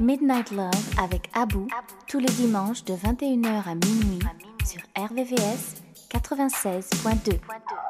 Midnight Love avec Abou tous les dimanches de 21h à minuit sur RVVS 96.2.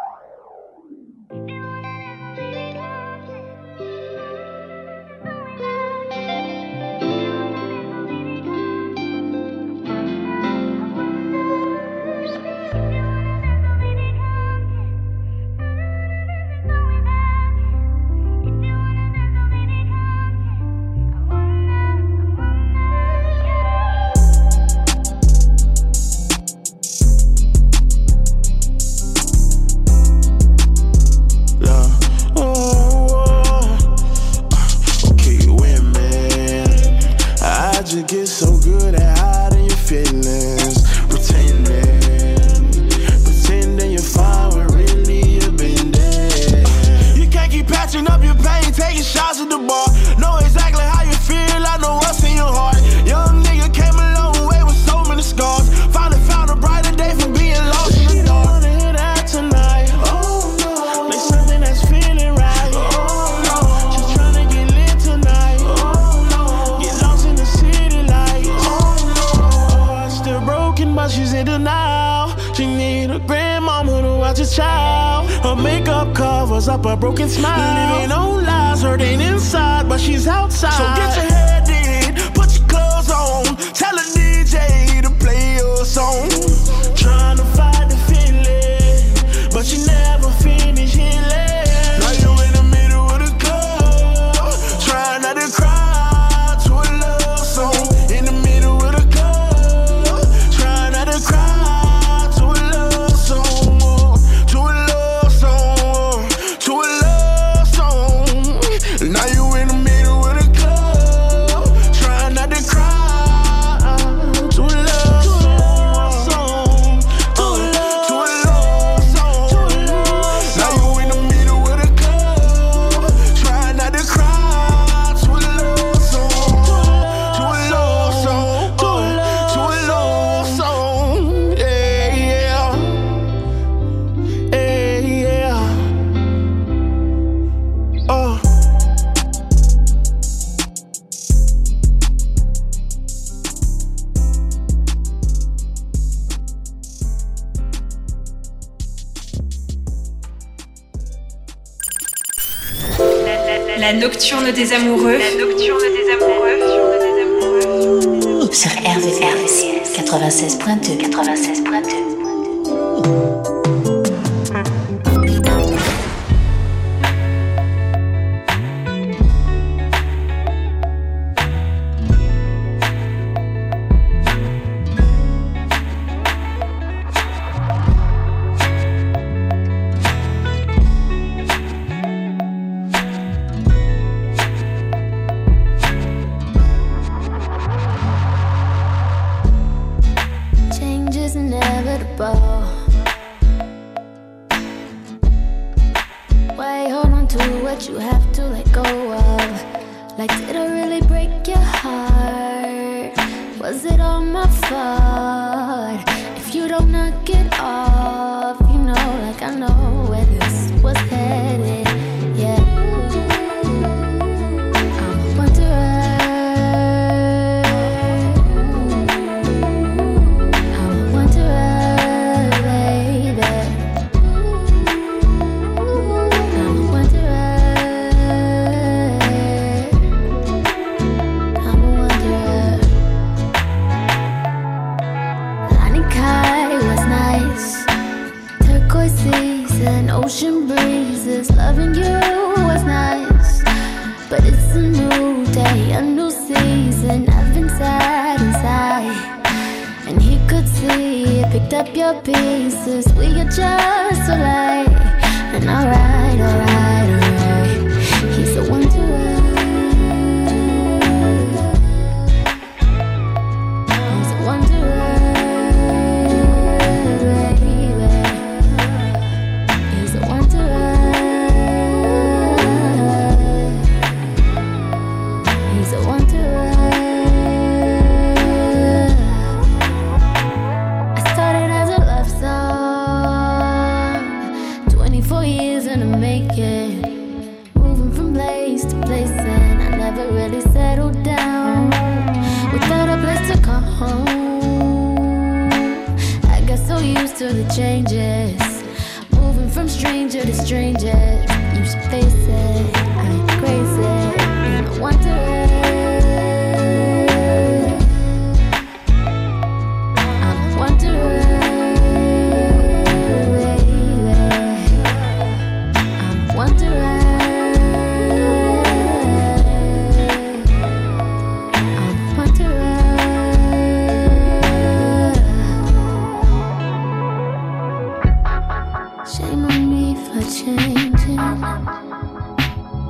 Shame on me for changing.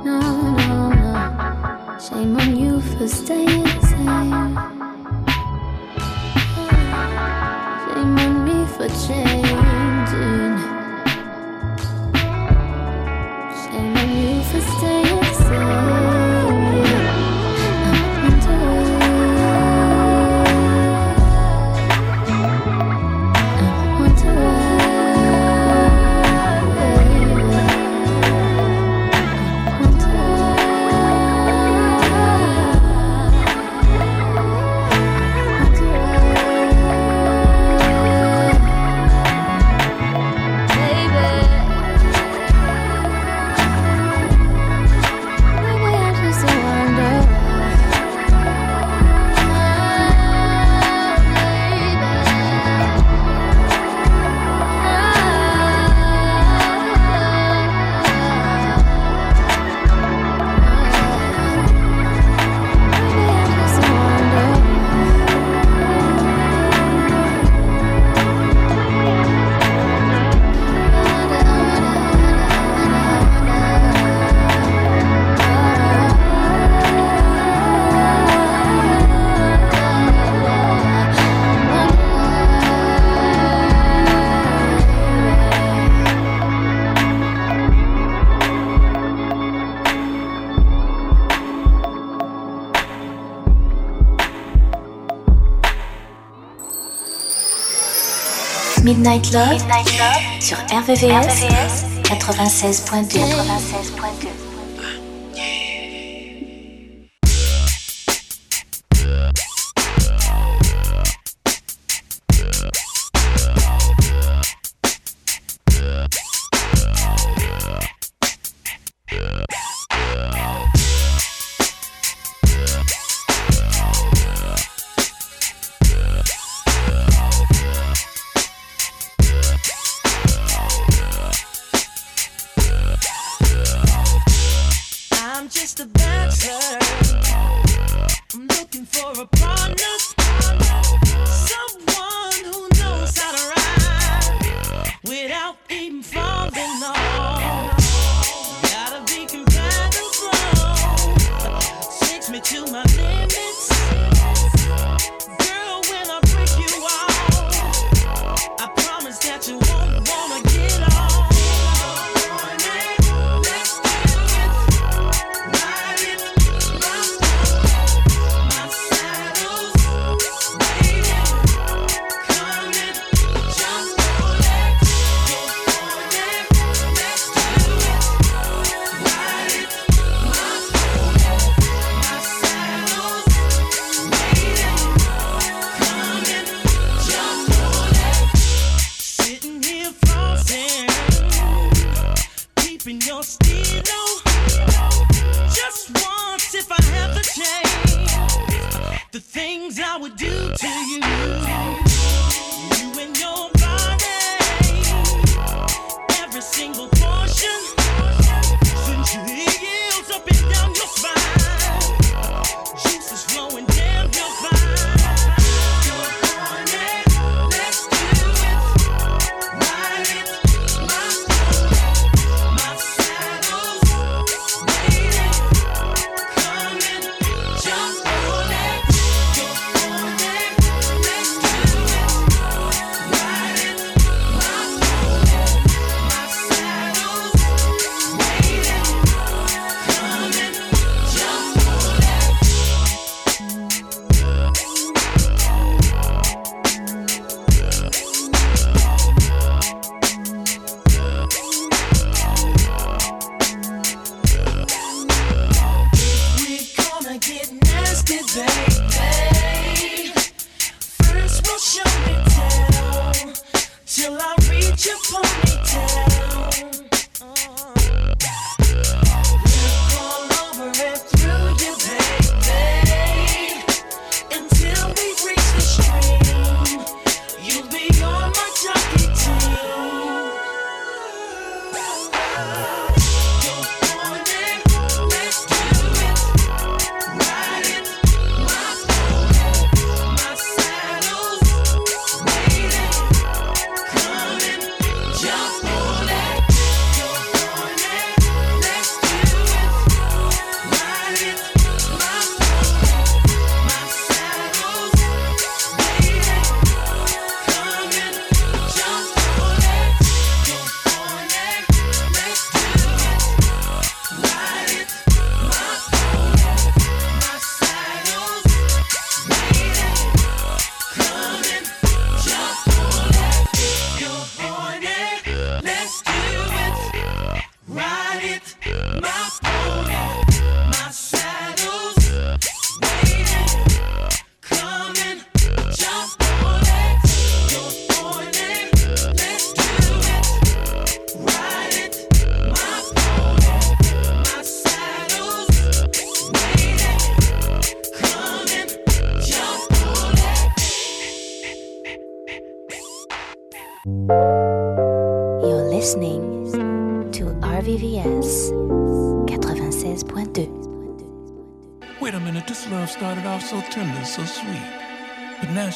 No, no, no. Shame on you for staying same. Shame on me for changing. Midnight Love, sur RVVS, 96.2.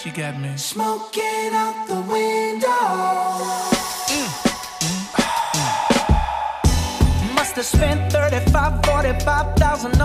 she got me smoking out the window. Mm. Mm. mm. Must have spent 35, 45,000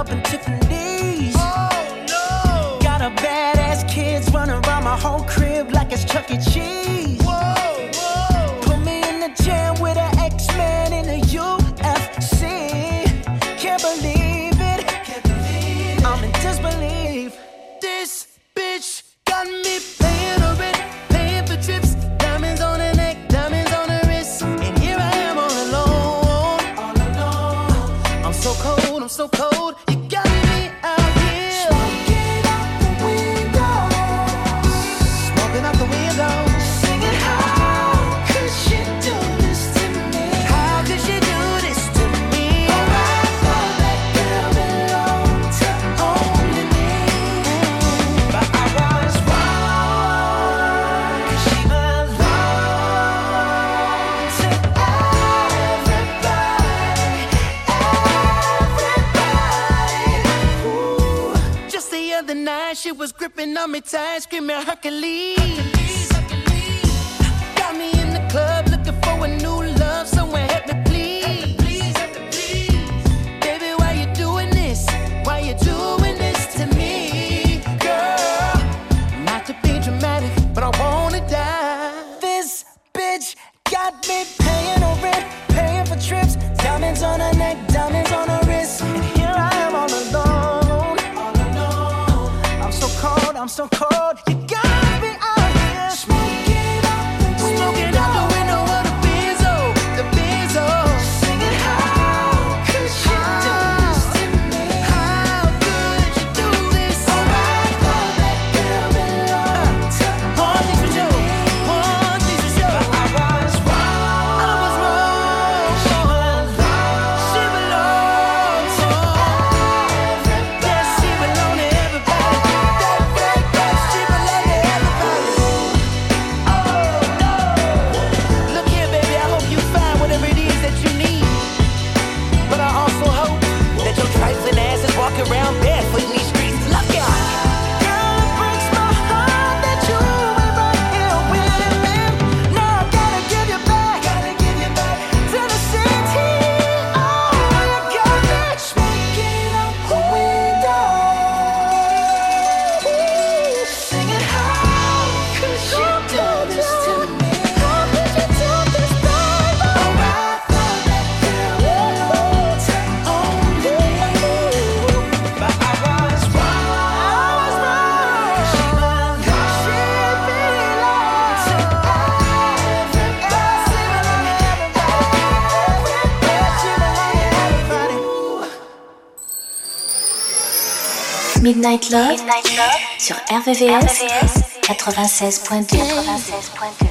Midnight Love, sur RVVS, 96.2.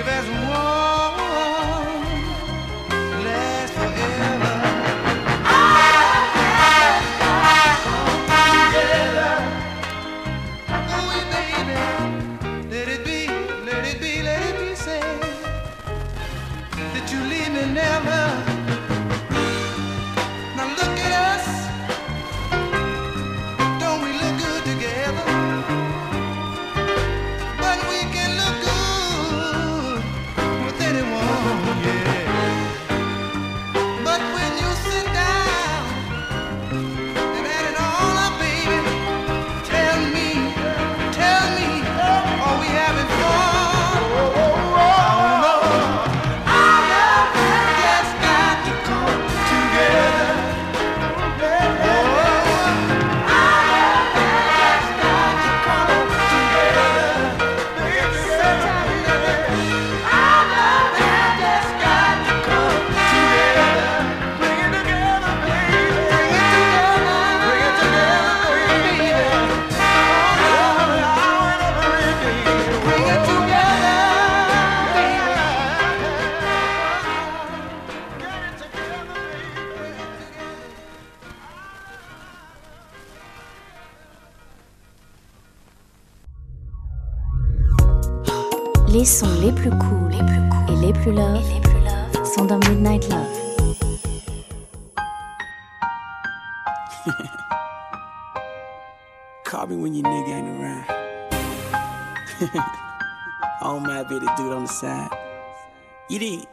to live as You did.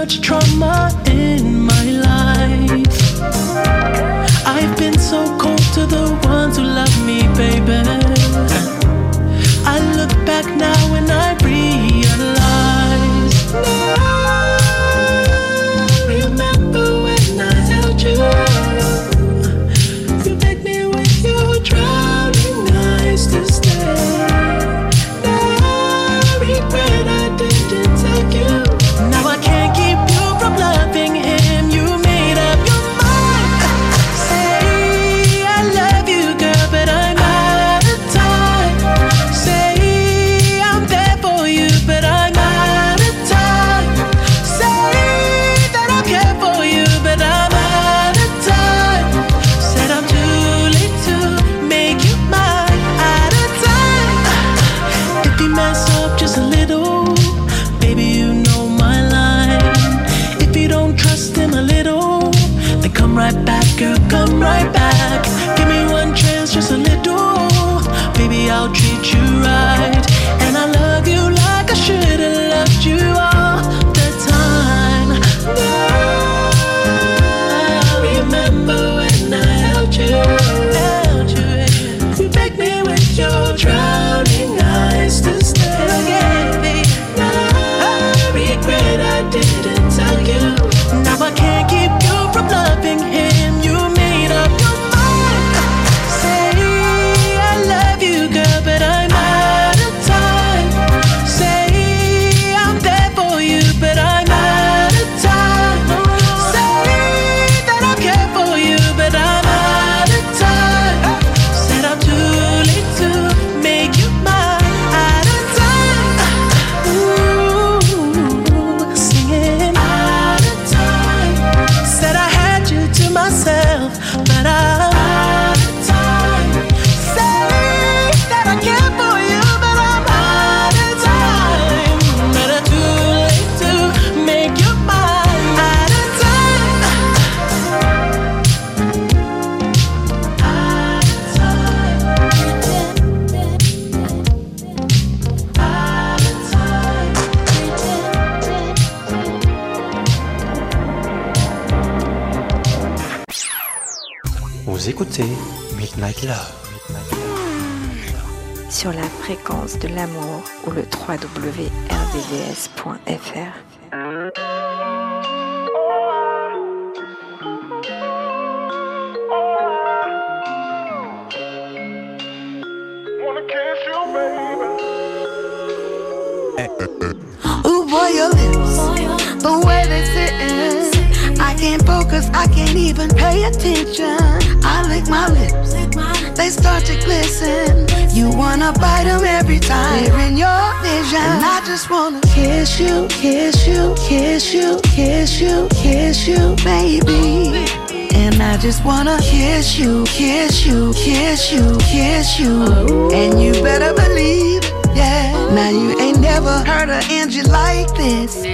much trauma in my life. I've been so cold to the ones who love me, baby. Fréquence de l'amour ou le www.rdvs.fr. wanna bite them every time they're in your vision. And I just wanna kiss you, kiss you, kiss you, kiss you, kiss you, baby. And I just wanna kiss you, kiss you, kiss you, kiss you. And you better believe, yeah. Now you ain't never heard of Angie like this.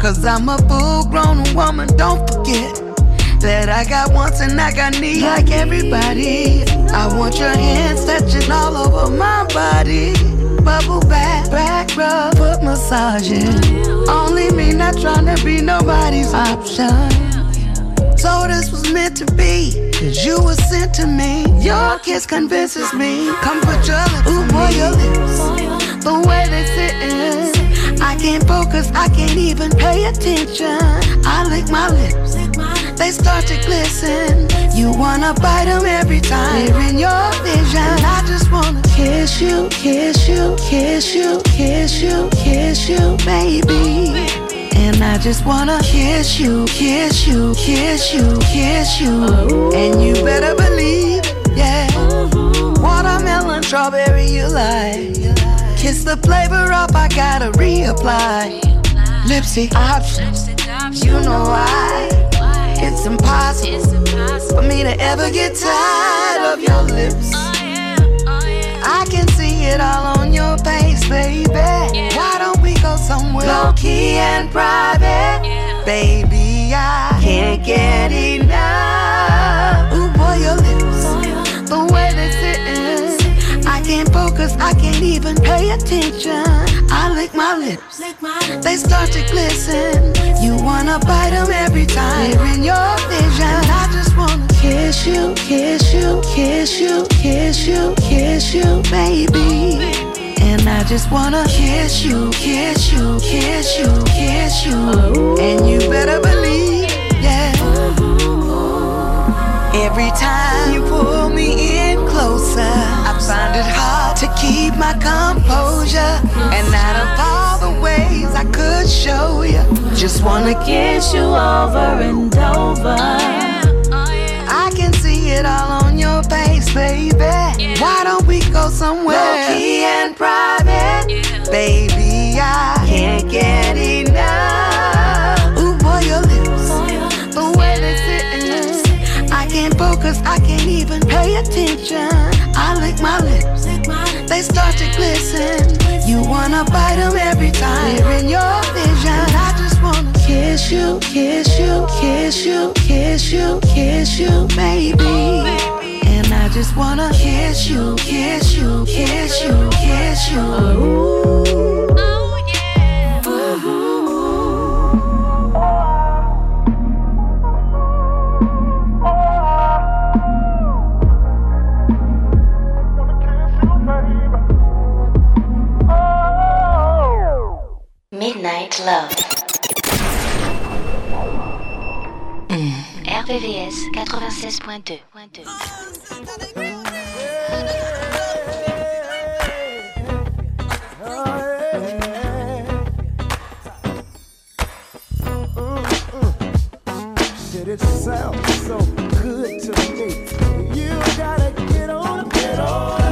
Cause I'm a full grown woman, don't forget. That I got wants and I got needs like everybody. I want your hands touching all over my body. Bubble bath, back rub, foot massaging. Only me, not trying to be nobody's option. So this was meant to be, cause you were sent to me. Your kiss convinces me. Come put your lips Ooh, boy, your lips. The way they sitting. I can't focus, I can't even pay attention. I lick my lips. They start to glisten. You wanna bite them every time they're in your vision. I just wanna kiss you, kiss you, kiss you, kiss you, kiss you, baby. And I just wanna kiss you, kiss you, kiss you, kiss you. And you better believe, yeah. Watermelon, strawberry, you like. Kiss the flavor up, I gotta reapply. Lipstick options, you know why. It's impossible for me to ever get tired of your lips. I can see it all on your face, baby. Why don't we go somewhere low key and private? Baby, I can't get enough. Ooh, boy, your lips, the way can't focus, I can't even pay attention. I lick my lips, they start to glisten. You wanna bite them every time they're in your vision. I just wanna kiss you, kiss you, kiss you, kiss you, kiss you, baby. And I just wanna kiss you, kiss you, kiss you, kiss you. And you better believe, yeah. Every time you pull me in closer, find it hard to keep my composure. And out of all the ways I could show you, just wanna kiss you over and over. I can see it all on your face, baby. Why don't we go somewhere low key and private? Baby, even pay attention. I lick my lips, they start to glisten. You wanna bite them every time they're in your vision. I just wanna kiss you, kiss you, kiss you, kiss you, kiss you, baby. And I just wanna kiss you, kiss you, kiss you, kiss you. Ooh. Midnight Love. Hmm. RVVS 96.2. It sounds so good to me. You gotta get on, get on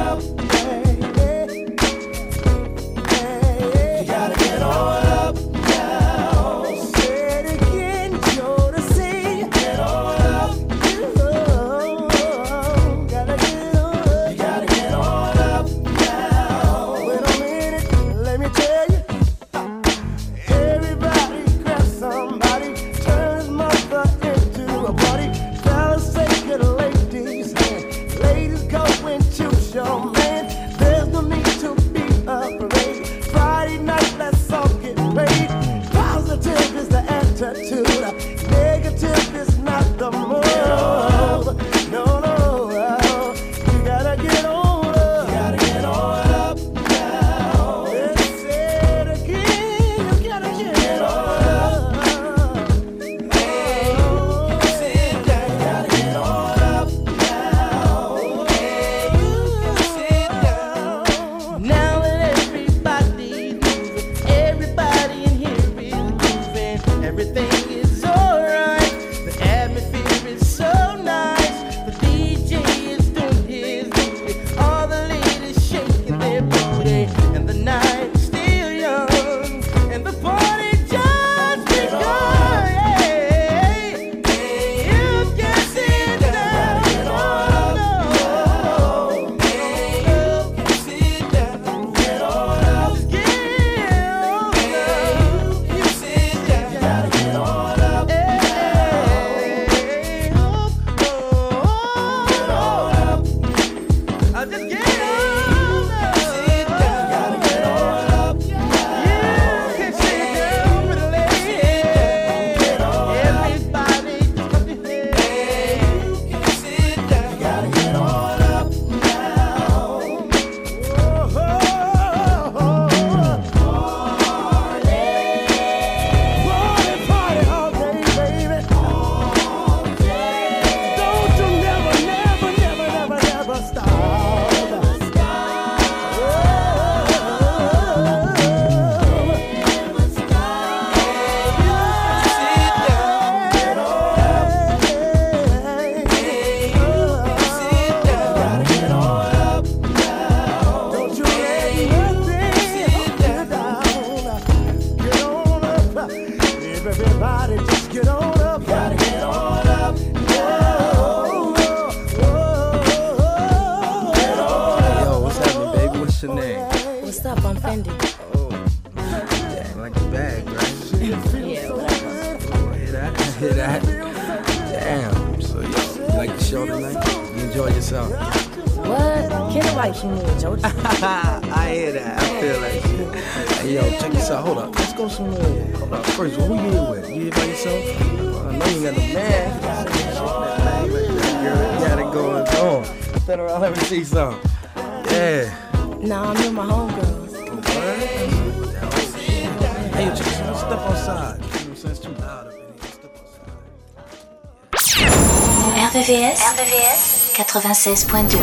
96.2.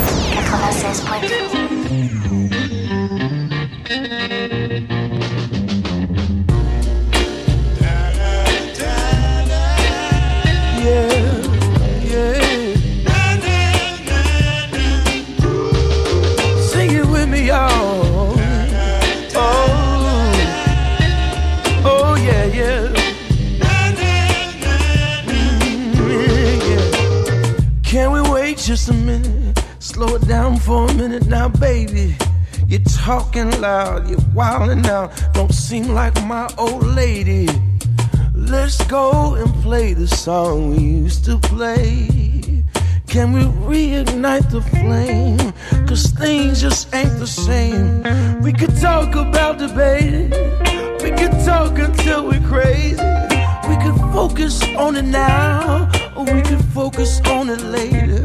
focus on it now, or we can focus on it later.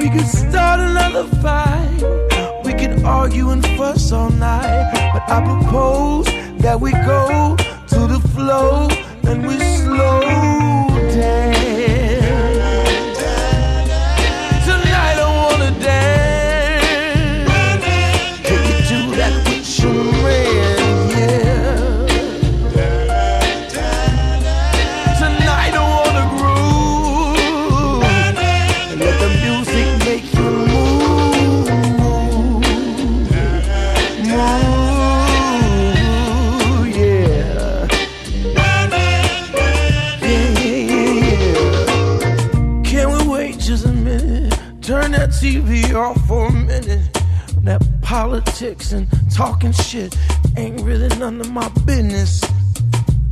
We can start another fight. We can argue and fuss all night. But I propose that we go to the flow and we slow. politics and talking shit ain't really none of my business.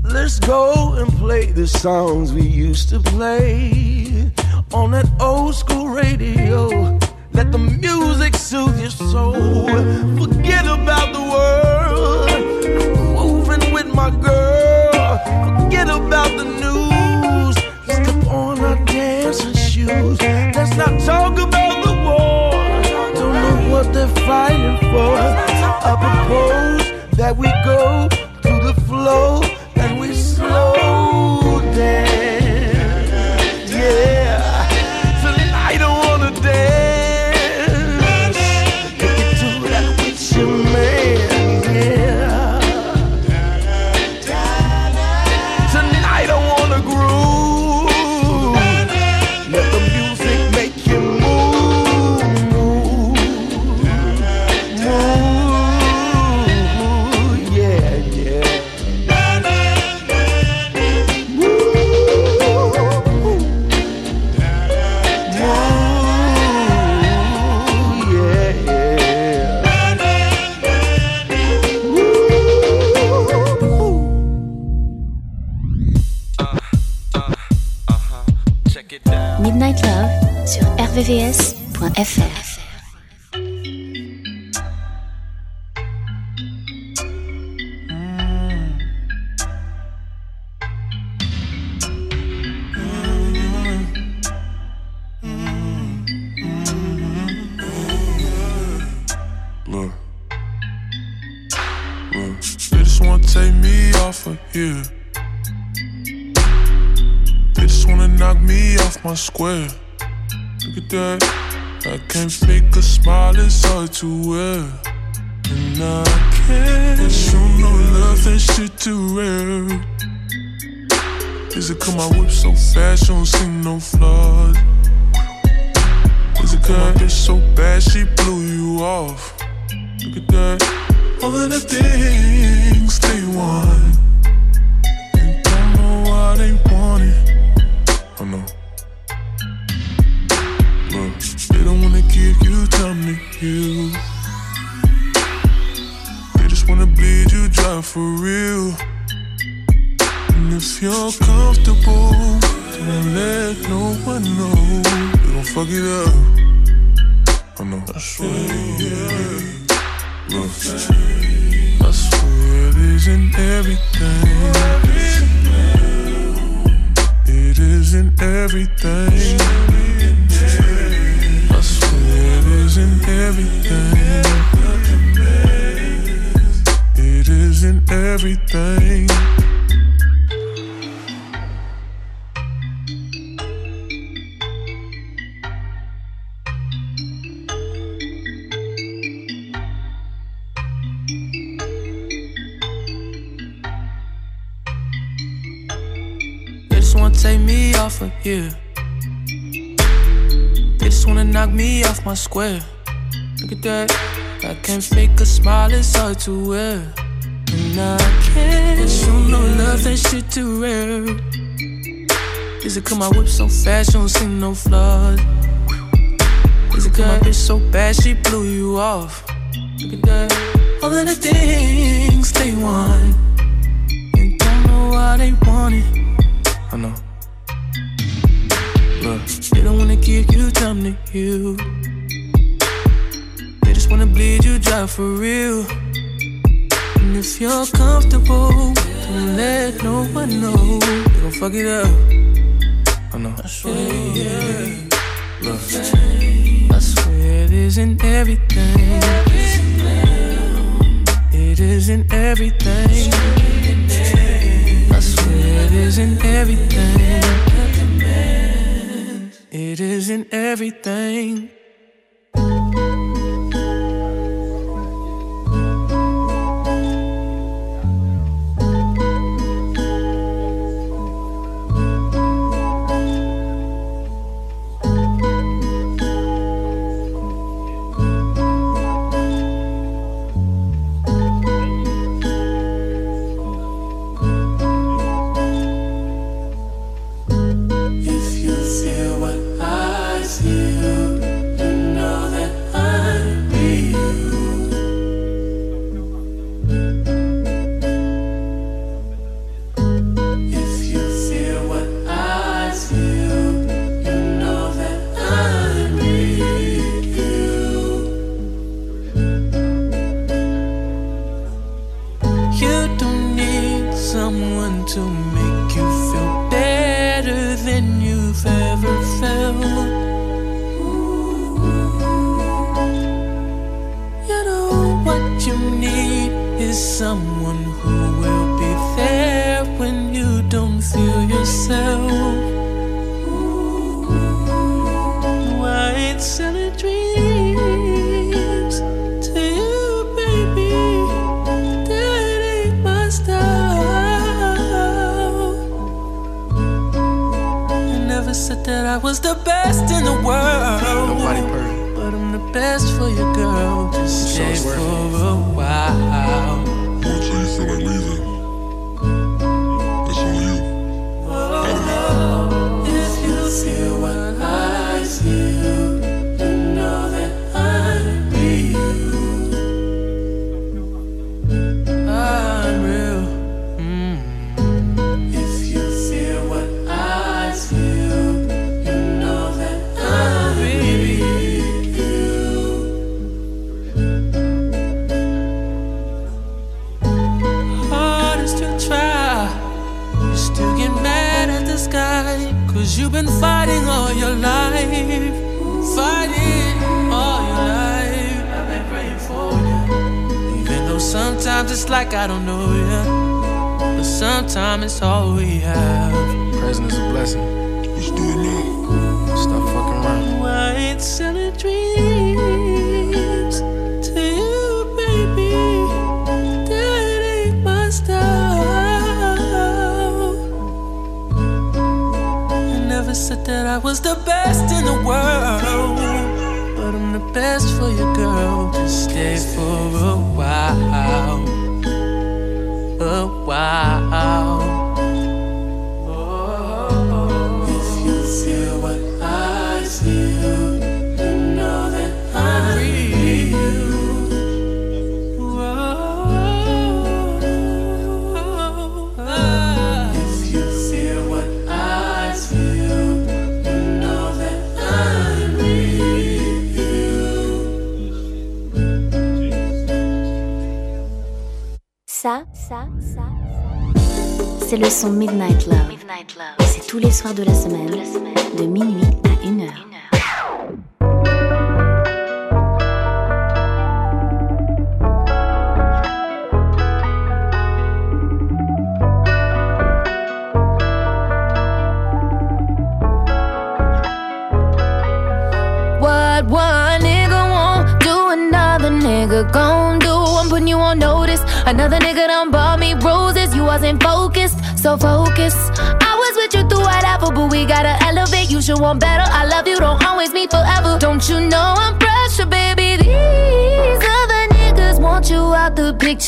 Let's go and play the songs we used to play on that old school radio. Let the music soothe your soul. Forget about the world. I'm moving with my girl. Forget about the news. Step on our dancing shoes. Let's not talk. for. I propose that we go to the flow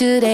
today.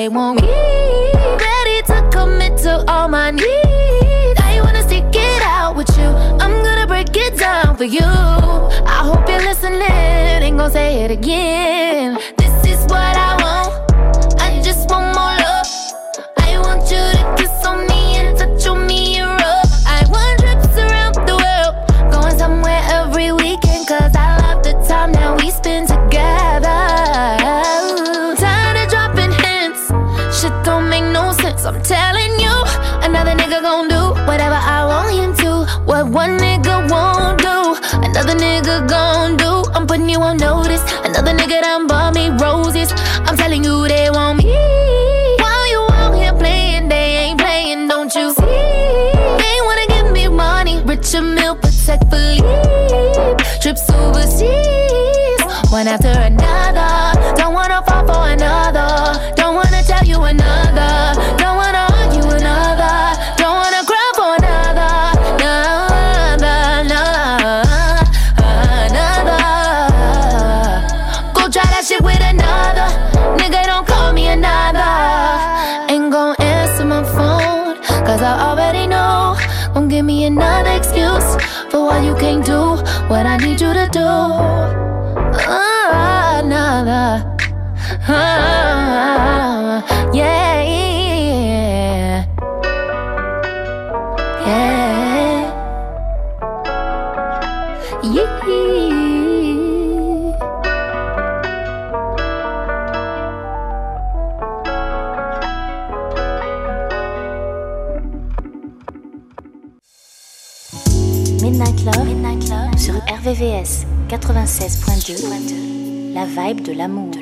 Sur RVVS 96.2, la vibe. De l'amour.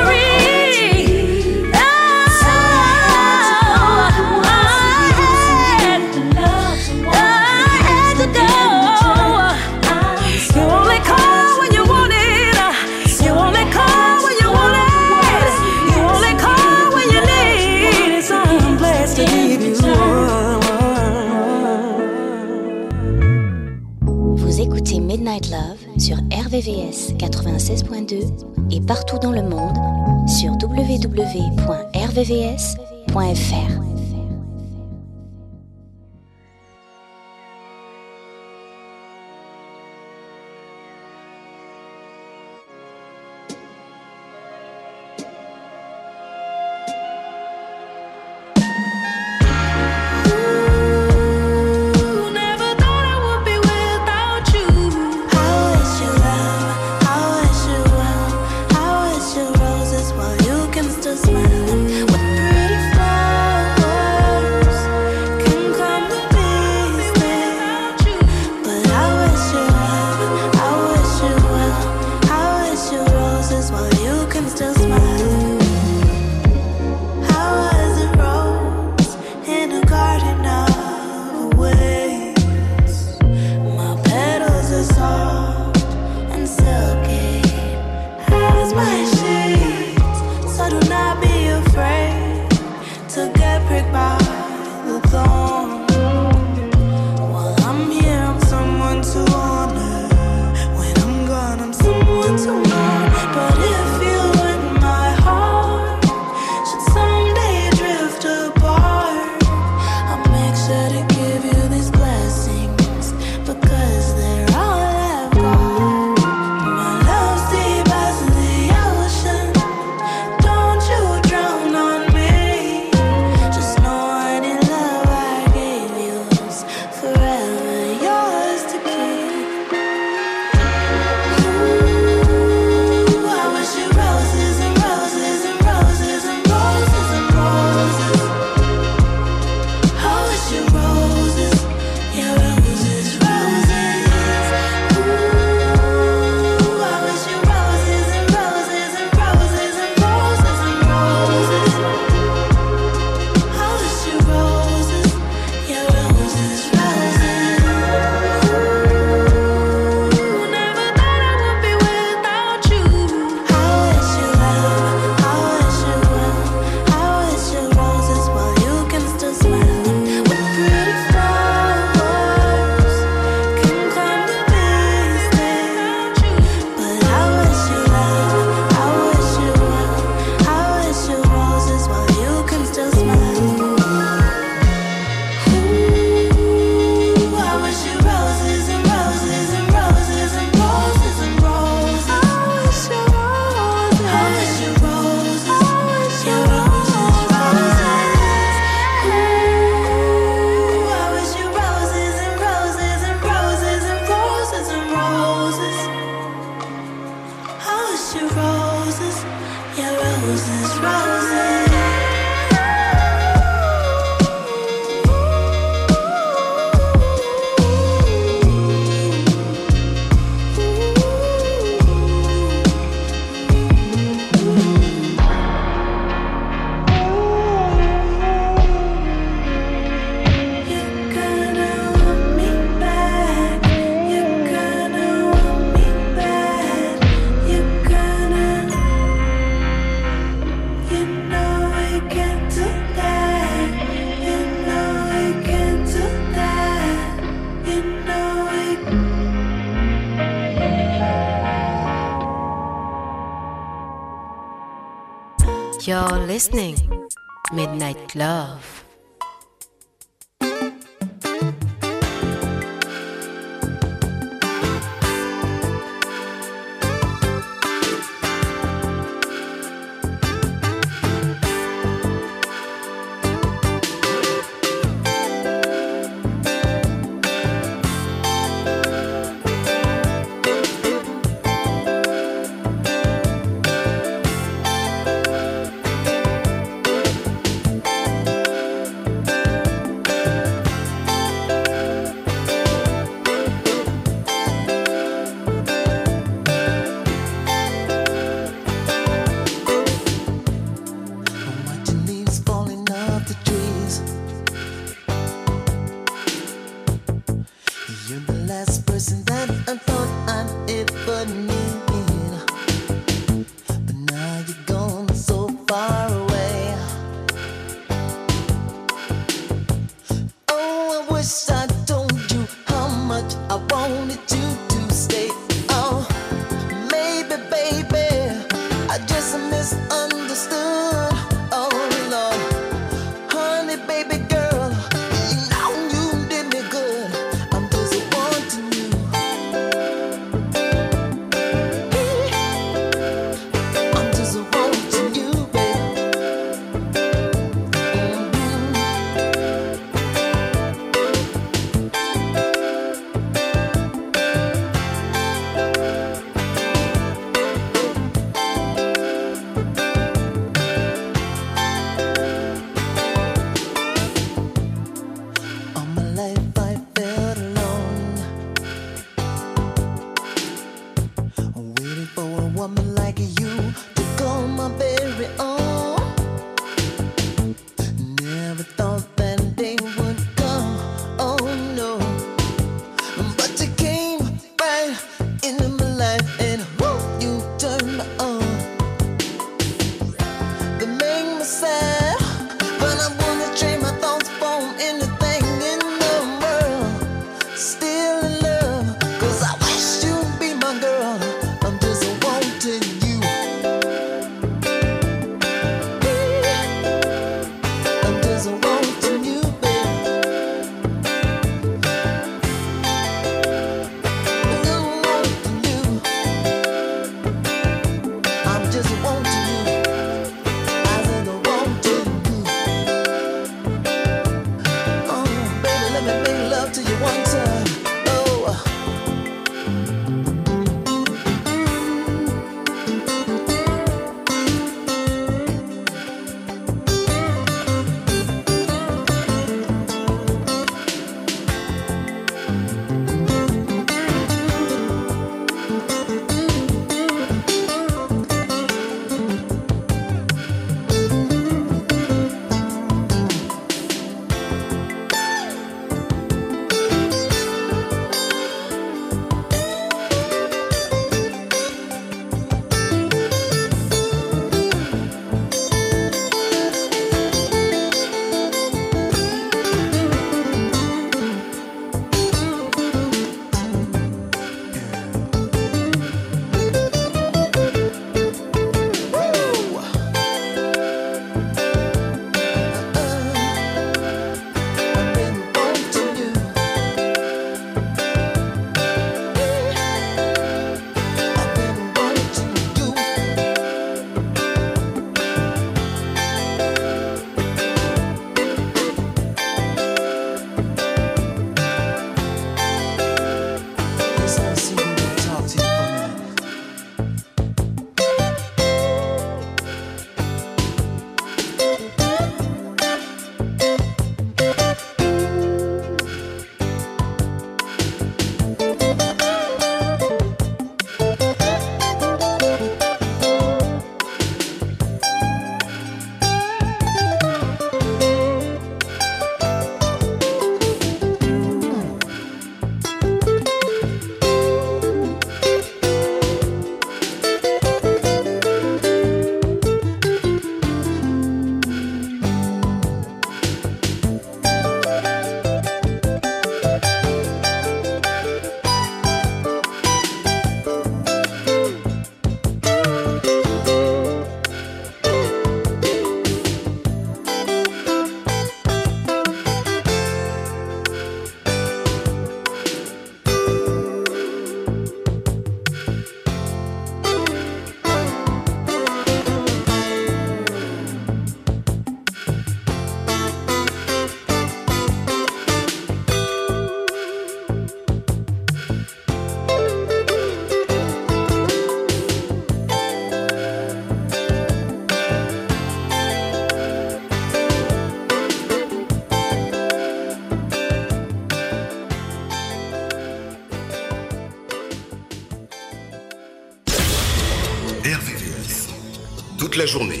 journée.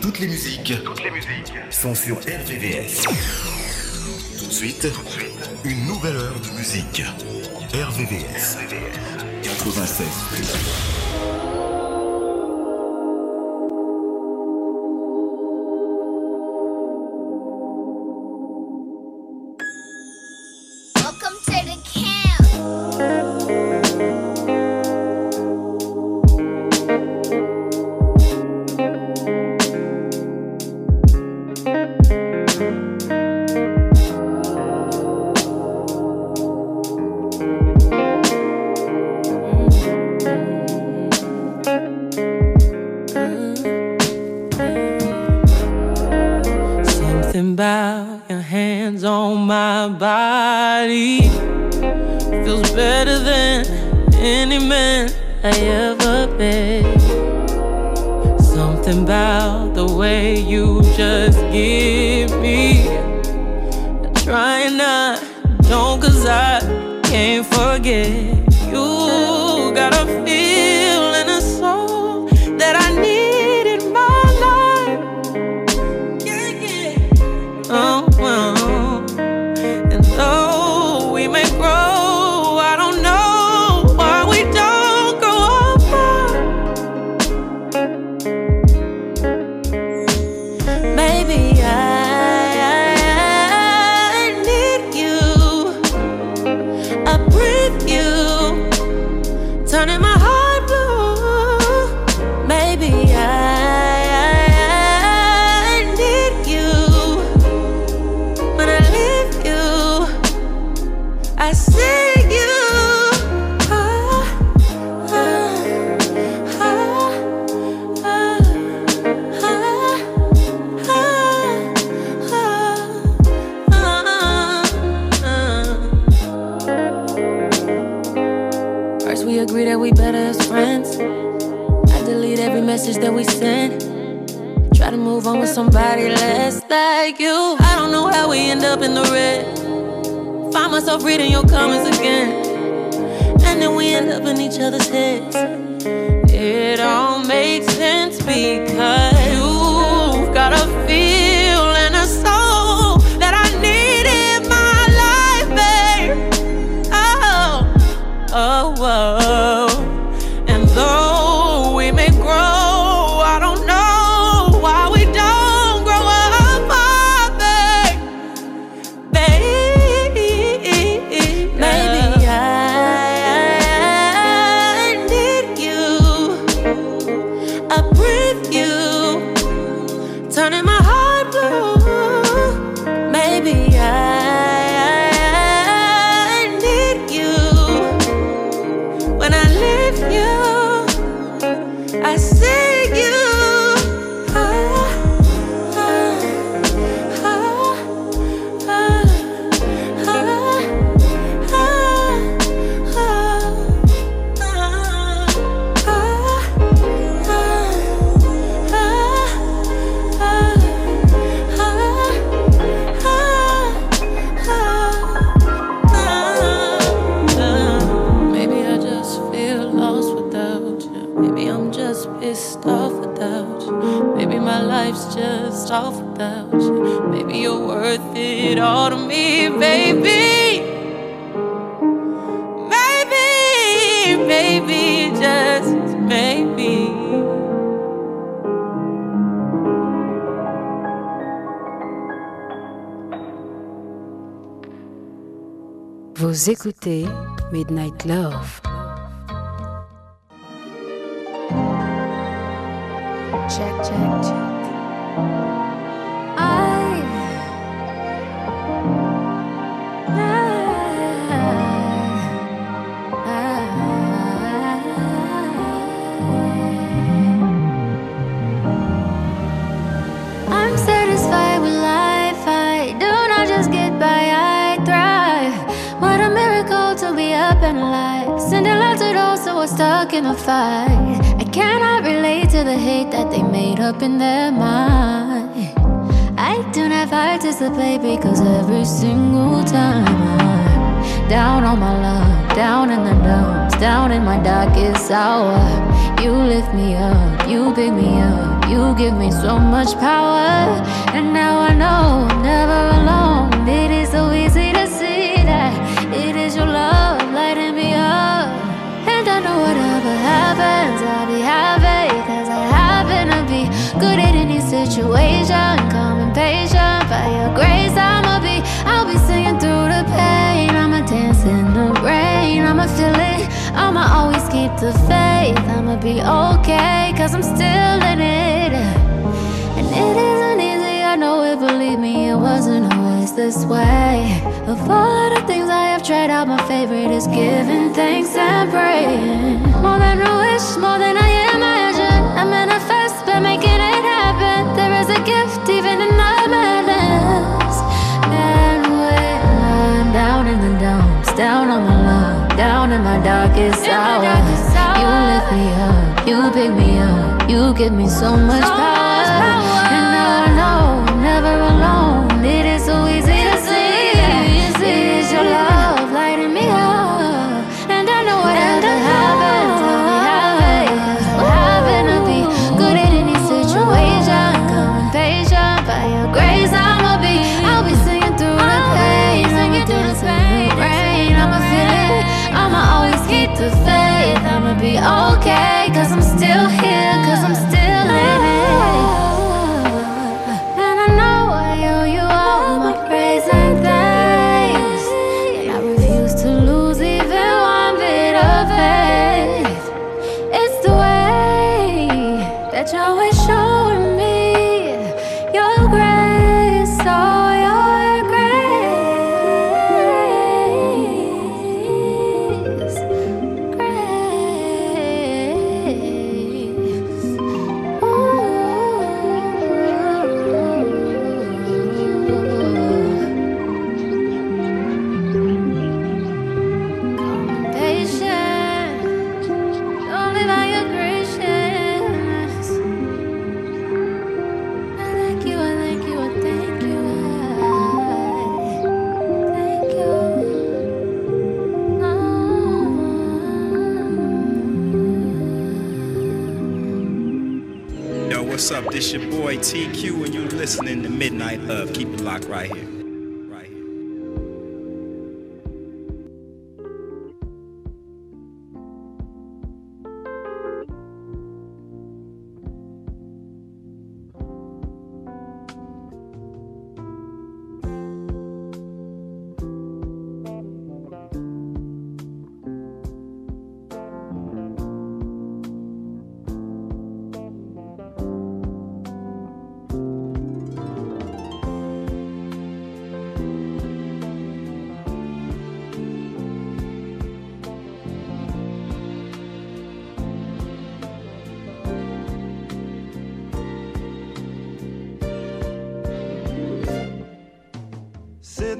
Toutes, les musiques Toutes les musiques, sont sur RVVS. Tout de suite, une nouvelle heure de musique. RVVS. RVVS. 96 each other's heads. Écoutez Midnight Love. Give me so much power. The faith. I'ma be okay. Cause I'm still in it. And it isn't easy, I know it, believe me, it wasn't always this way. Of all the things I have tried out, my favorite is giving thanks and praying. More than a wish, more than I imagine. I manifest by making it happen. There is a gift even in our madness. And when I'm down in the dumps, down on my luck, down in my darkest hour, you lift me up, you pick me up, you give me so much power.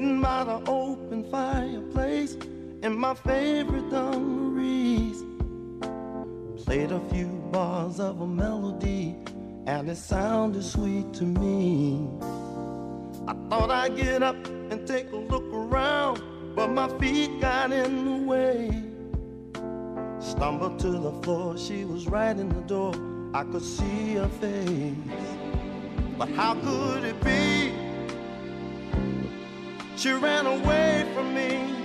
Sitting by the open fireplace in my favorite dungarees. Played a few bars of a melody and it sounded sweet to me. I thought I'd get up and take a look around, but my feet got in the way. Stumbled to the floor, she was right in the door. I could see her face. But how could it be? She ran away from me.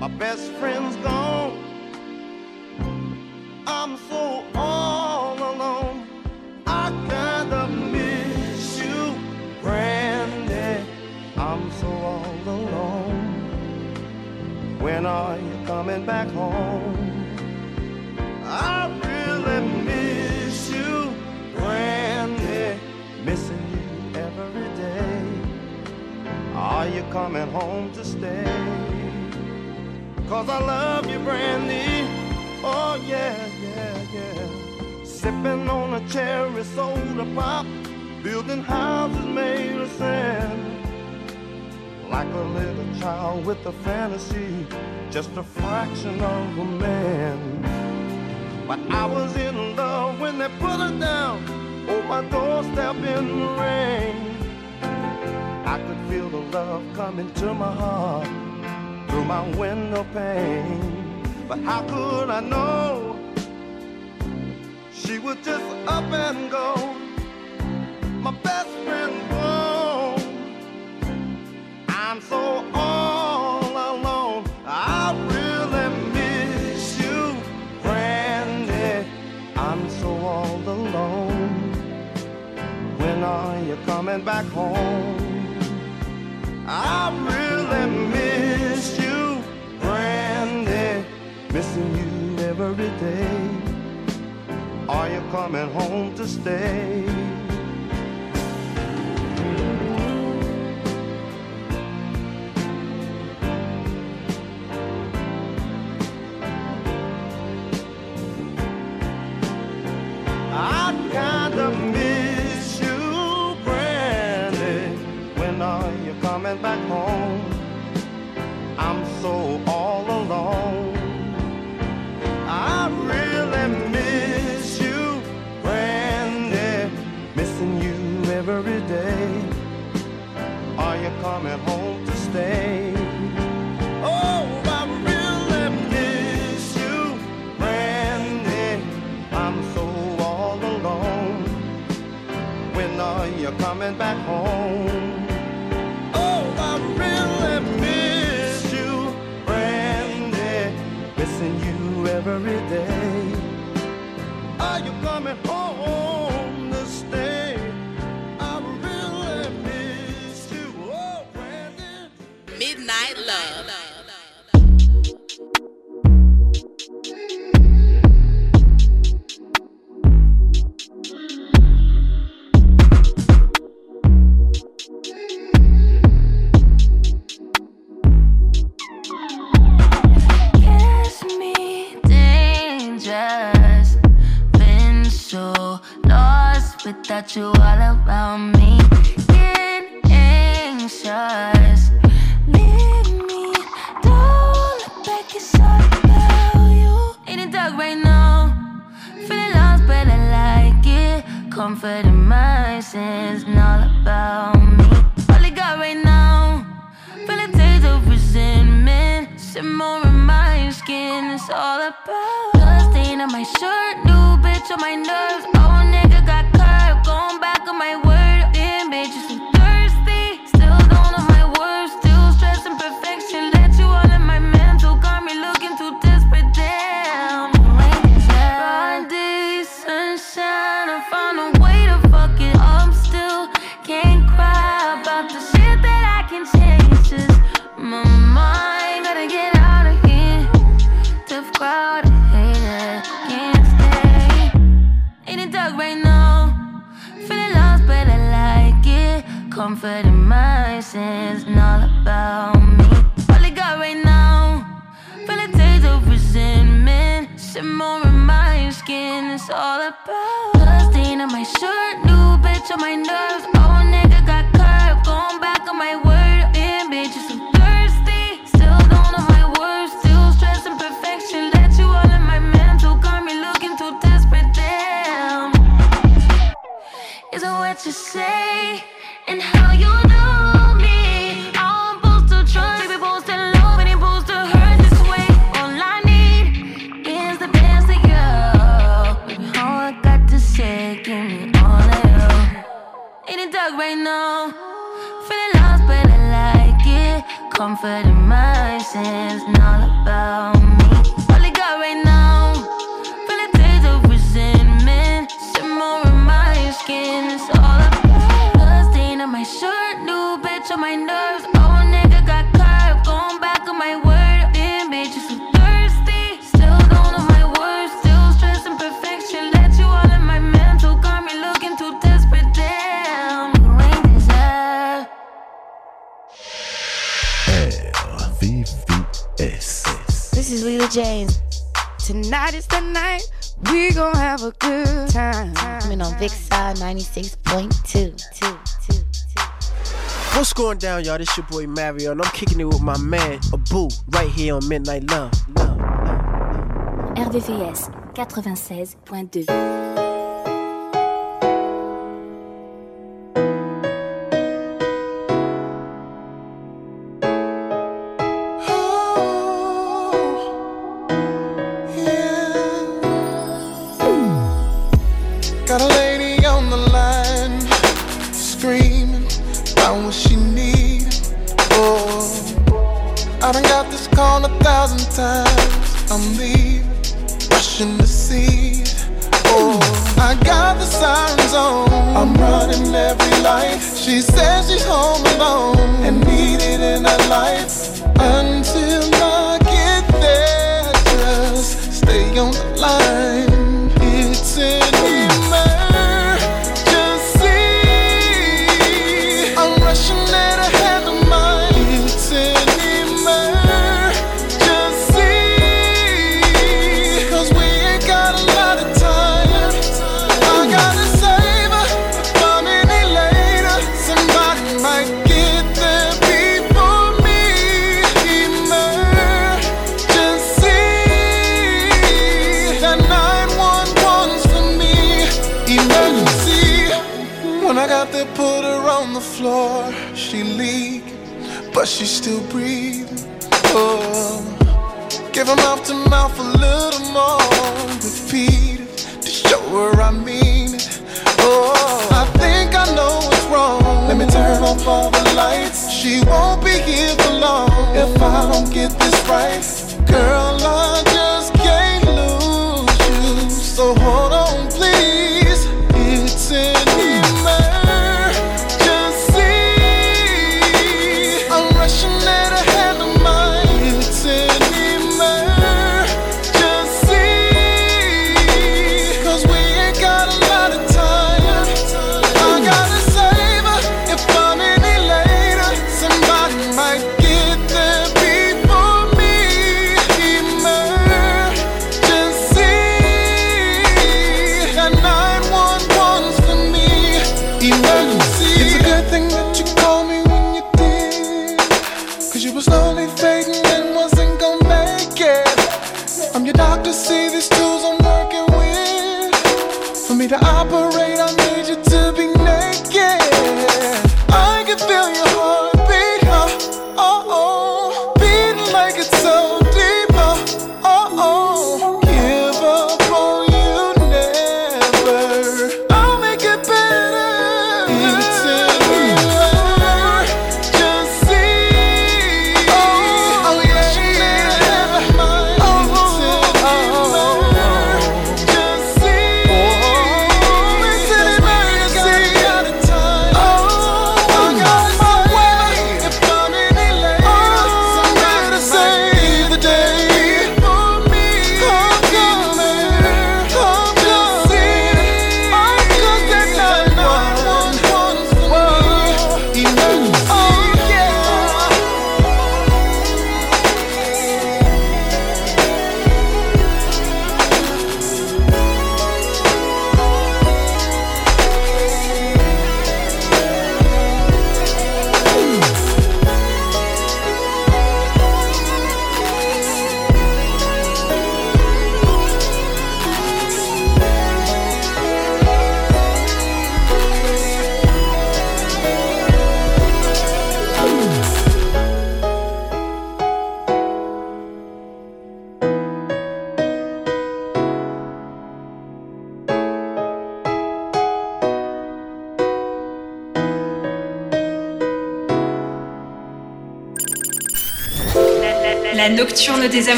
My best friend's gone. I'm so all alone. I kinda miss you, Brandy. I'm so all alone. When are you coming back home? Are you coming home to stay? Cause I love you, Brandy. Oh, yeah, yeah, yeah. Sipping on a cherry soda pop, building houses made of sand. Like a little child with a fantasy, just a fraction of a man. But I was in love when they put her down on my doorstep in the rain. I could feel the love coming to my heart through my window pane. But how could I know she would just up and go? My best friend gone. I'm so all alone. I really miss you, Brandy. I'm so all alone. When are you coming back home? I really miss you. Missing you every day. Are you coming home to stay? I kinda miss so all alone. I really miss you, Brandy. Missing you every day. Are you coming home to stay? Oh, I really miss you, Brandy. I'm so all alone. When are you coming back home? Love. Me dangerous. Been so lost without you all around me. Getting anxious. Comfort in my sins and all about me. All I got right now. Feel a taste of resentment. Simmer in my skin. It's all about stain on my shirt. New bitch on my nerves. Comfort in my sins and all about me. All I got right now. Feel a taste of resentment. Simmer in my skin. It's all about stain on my shirt. New bitch on my nerves. Oh, have a good time. Coming on Vixar 96.2. What's going down, y'all? This your boy Mario, and I'm kicking it with my man Abu right here on Midnight Love. RVVS 96.2.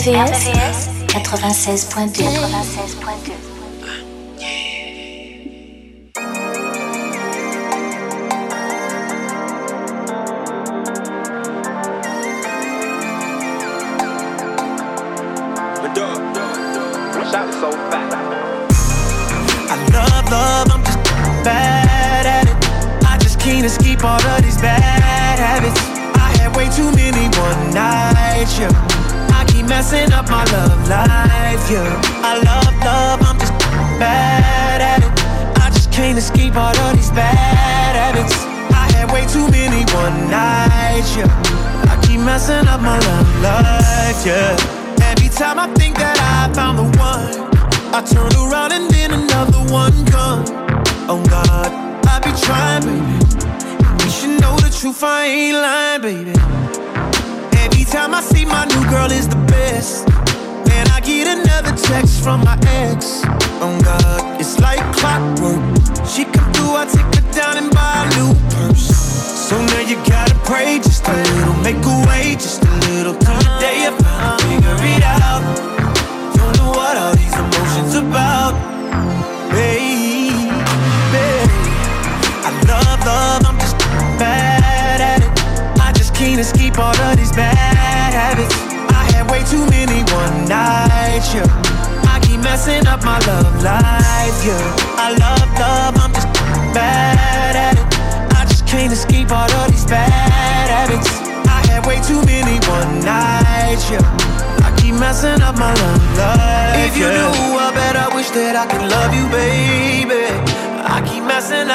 RVVS, 96.2.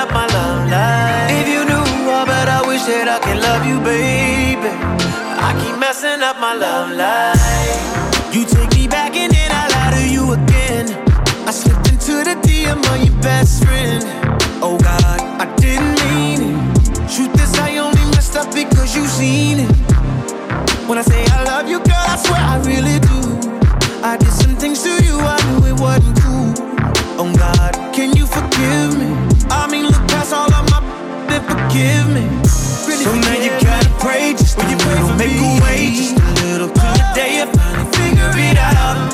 messing my love life. If you knew, I bet I wish that I could love you, baby. I keep messing up my love life. You take me back and then I lie to you again. I slipped into the DM of your best friend. Oh God, I didn't mean it. Truth is, I only messed up because you seen it. When I say I love you, girl, I swear I really do. I did some things to you, I knew it wasn't cool. Oh God, can you forgive me? Forgive me. so now you gotta pray just a little, make a way just a little till the day you finally figure it out.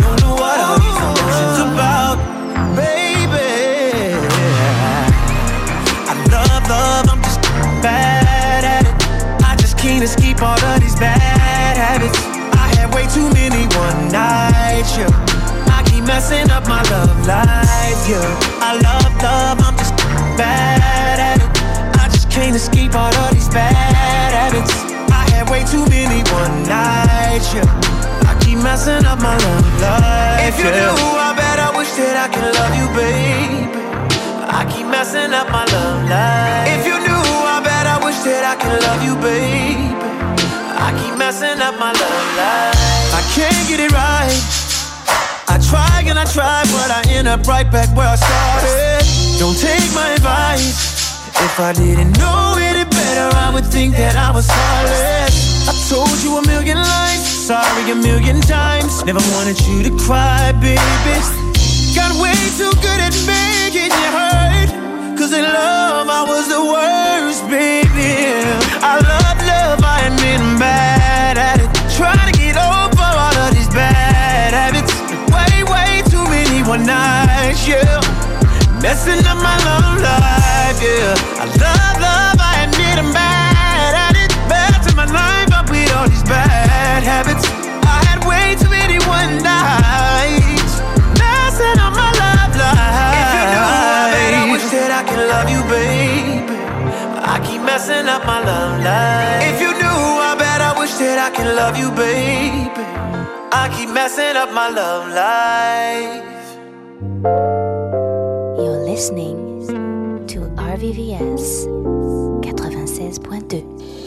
Don't know what all these emotions about, baby. I love love, I'm just bad at it. I just can't escape all of these bad habits. I had way too many one nights, yeah. I keep messing up my love life, yeah. I love love, I'm just bad at it. Can't escape all of these bad habits. I had way too many one nights, yeah. I keep messing up my love life. If you yeah. knew, I bet I wish that I could love you, baby. I keep messing up my love life. If you knew, I bet I wish that I could love you, baby. I keep messing up my love life. I can't get it right. I try and I try, but I end up right back where I started. Don't take my advice. If I didn't know any better, I would think that I was heartless. I told you a million lies, sorry a million times. Never wanted you to cry, baby. Got way too good at making you hurt. Cause in love, I was the worst, baby. I love love, I admit I'm bad at it. Trying to get over all of these bad habits. Way, way too many one nights, yeah. Messing up my love life, yeah. I love love, I admit I'm bad at it. Bad to my life, up with all these bad habits. I had way too many one nights. Messing up my love life. If you knew, I bet I wish that I could love you, baby. I keep messing up my love life. If you knew, I bet I wish that I could love you, baby. I keep messing up my love life. Listening to RVVS 96.2.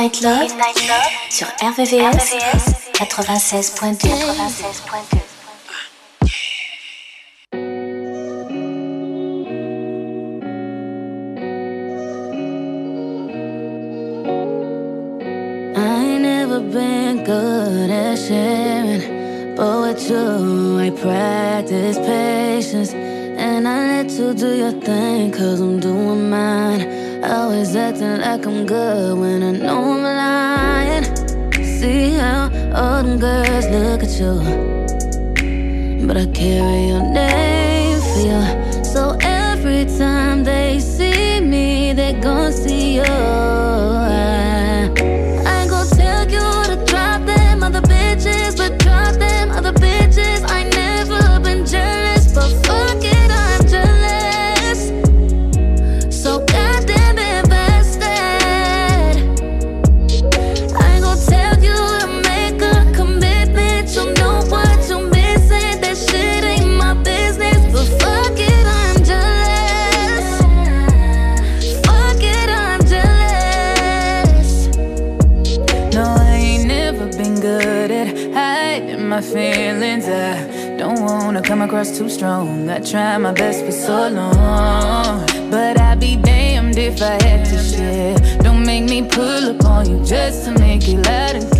Midnight Love, sur RVVS, 96.2. 96.2. I ain't never been good at sharing, but with you, I practice patience. And I let you do your thing, cause I'm doing mine. Always acting like I'm good when I but I carry your name across too strong. I tried my best for so long. But I'd be damned if I had to share. Don't make me pull up on you just to make it loud and clear.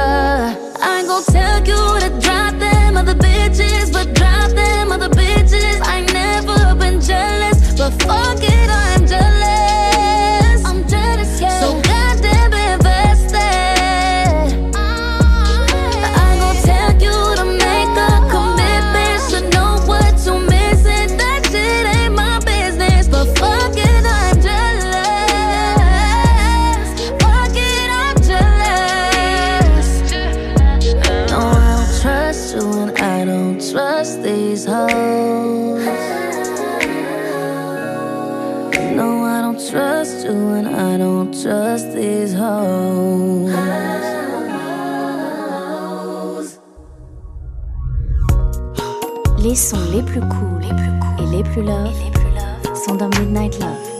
Plus love, sont dans Midnight Love.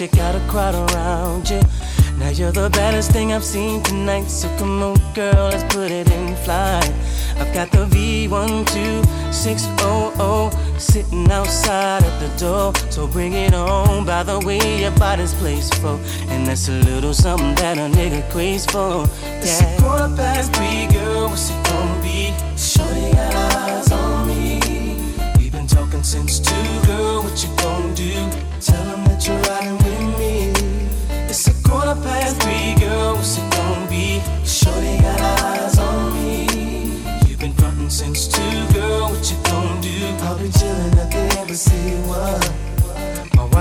You, got a crowd around you. Now you're the baddest thing I've seen tonight. So come on, girl, let's put it in flight. I've got the V12600 sitting outside at the door. So bring it on. By the way, your body's placed for. And that's a little something that a nigga craves for. It's a quarter past three, girl. What's it gonna be? Shorty got eyes on me. We've been talking since two,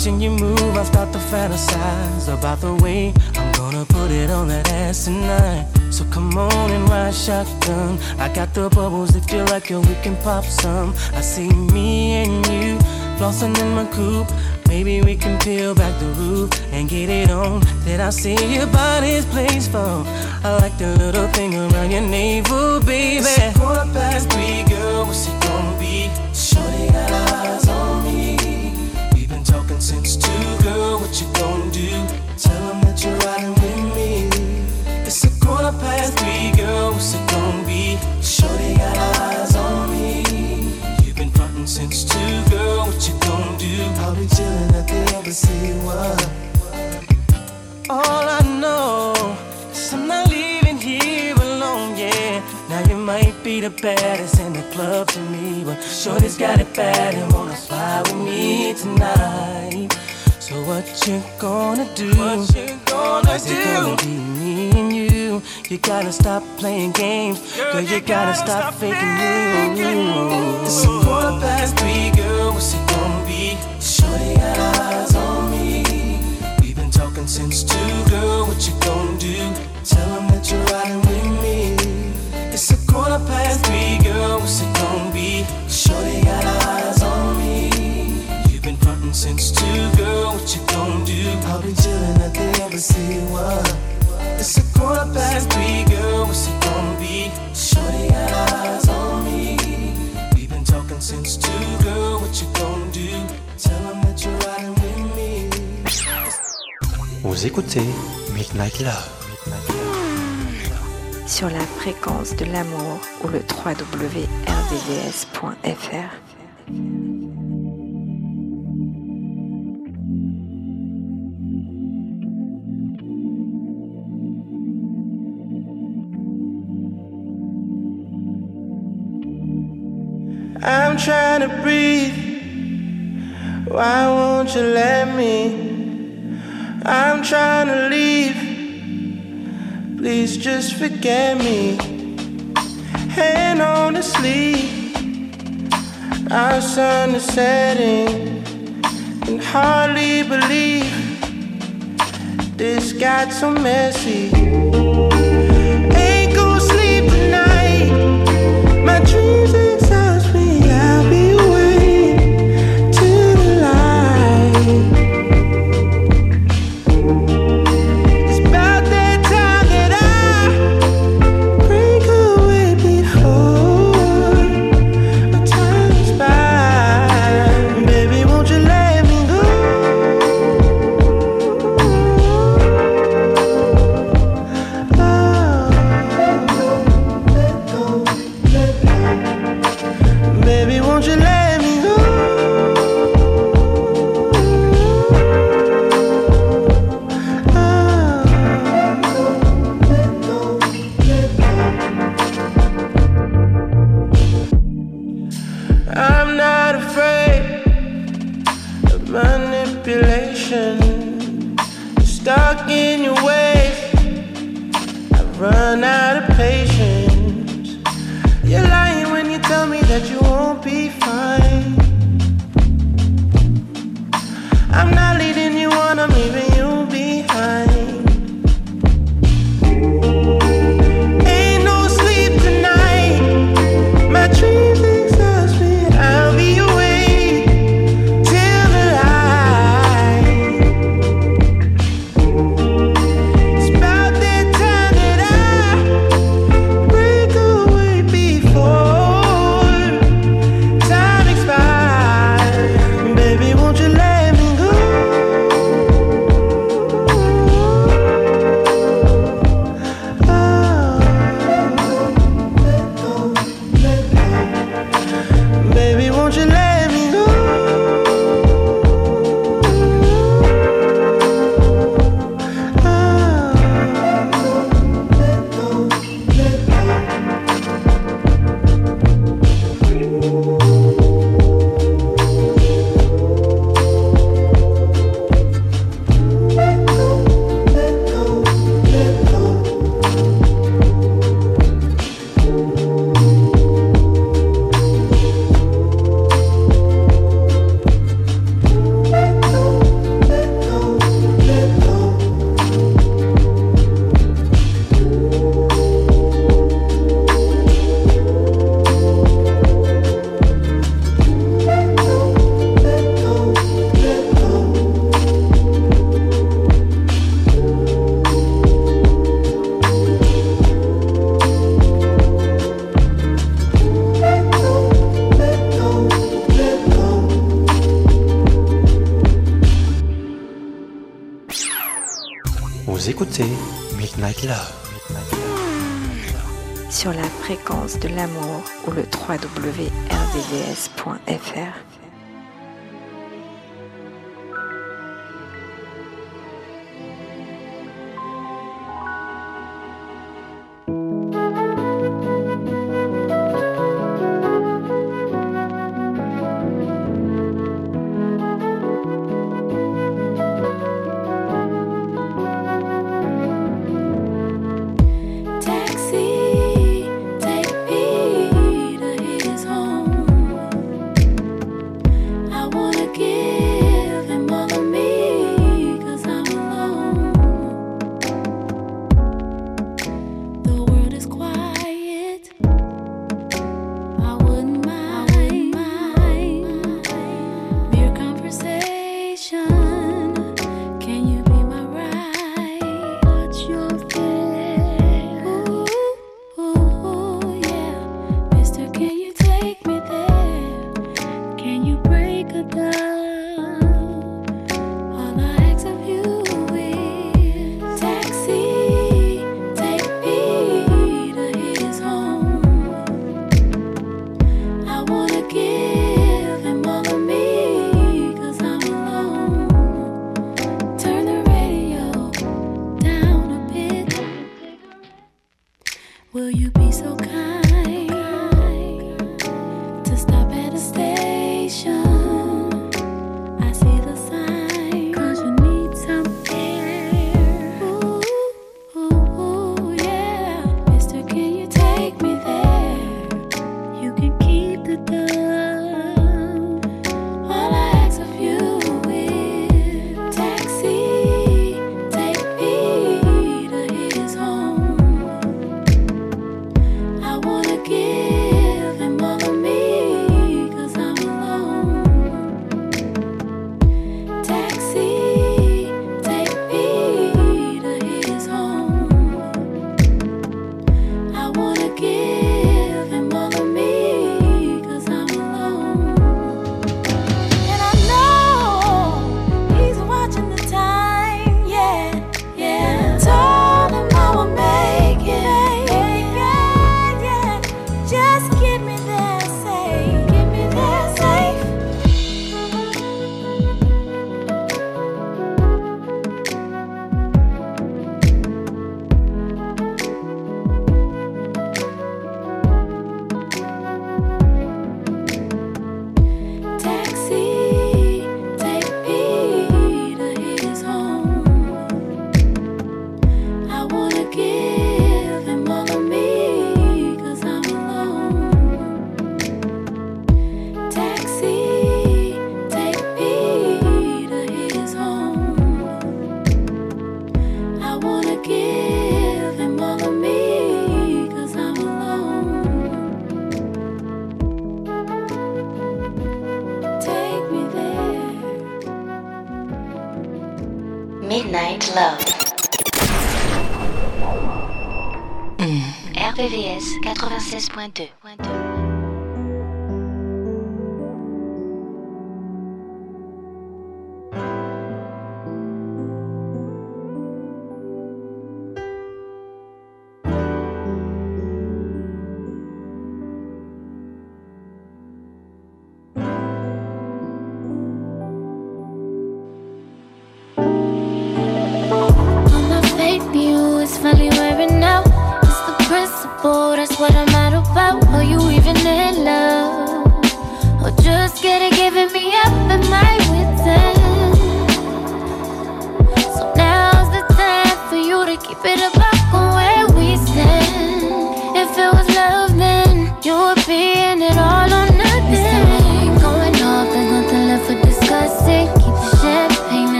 watching you move, I start to fantasize about the way I'm gonna put it on that ass tonight. So come on and ride shotgun. I got the bubbles if you like it, we can pop some. I see me and you flossing in my coupe. Maybe we can peel back the roof and get it on. Then I see your body's place for. I like the little thing around your navel, baby. It's quarter past three, girl. What's What you gonna do? Tell 'em that you're riding with me. It's a quarter past three, girl. What's it gonna be? Shorty got eyes on me. You've been frontin' since two, girl. What you gonna do? I'll be chillin' at the embassy. What? All I know is I'm not leaving here alone, yeah. Now you might be the baddest in the club to me, but Shorty's got it bad and wanna fly with me tonight. So what you gonna do? What you gonna is it gonna be me and you? You gotta stop playing games, girl. You gotta stop faking moves. It's a quarter past three, girl. What's it gonna be? Shorty got eyes on me. We've been talking since two, girl. What you gonna do? Tell 'em that you're riding with me. It's a quarter past three, girl. What's it gonna be? Shorty Frontin' since two, girl. What you gonna do? I'll be chillin' at the embassy. What? It's a quarter past three, girl. What's it gonna be? Shorty got eyes on me. We've been talking since two, girl. What you gonna do? Tell 'em that you're riding with me. Vous écoutez Midnight Love. sur la fréquence de l'amour ou le www.rdvs.fr. I'm trying to breathe. Why won't you let me? I'm trying to leave. Please just forget me. The sleeve. Our sun is setting. Can hardly believe this got so messy.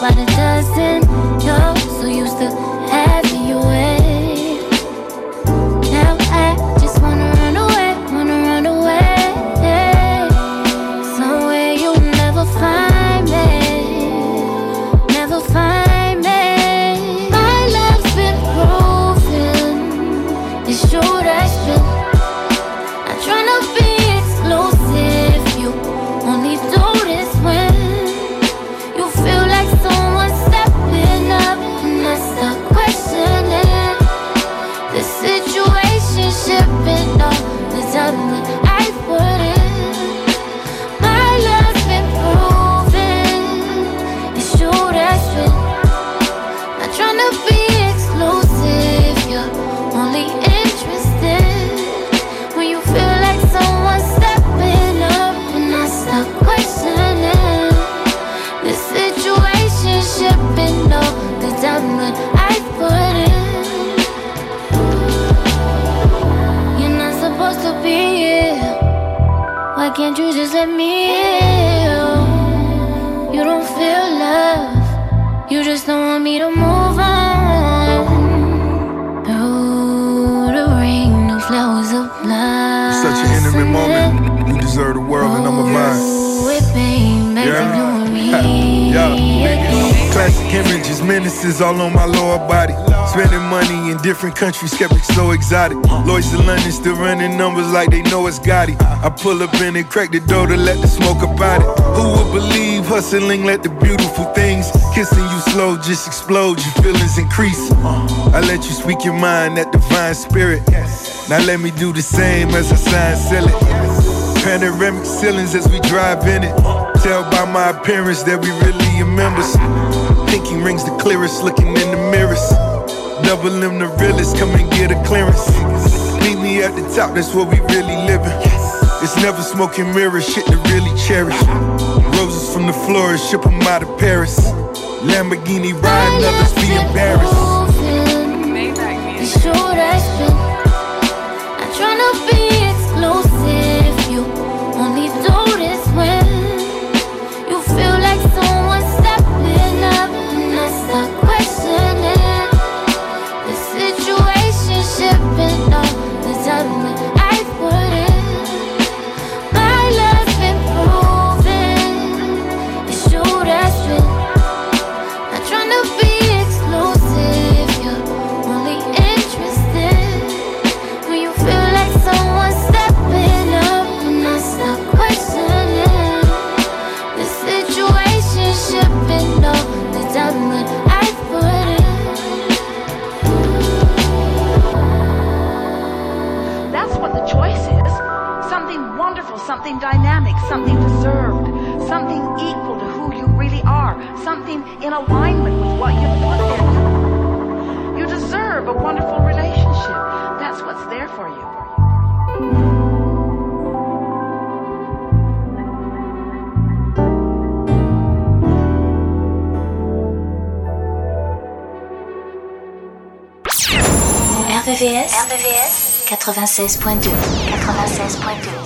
By the dozen. You're so used to in kept it so exotic. Lloyds to London still running numbers like they know it's Gotti. I pull up in and crack the door to let the smoke about it. Who would believe hustling let the beautiful things kissing you slow just explode, your feelings increase. I let you speak your mind, that divine spirit. Now let me do the same as I sign seal it. Panoramic ceilings as we drive in it. Tell by my appearance that we really are members. Pinky rings the clearest, looking in the mirrors. Double M the realest, come and get a clearance. Meet me at the top, that's where we really living. It's never smoking mirrors, shit to really cherish. Roses from the florist, ship 'em out of Paris. Lamborghini riding, others be embarrassed. It's true, that's true. I'm tryna be 96.2 96.2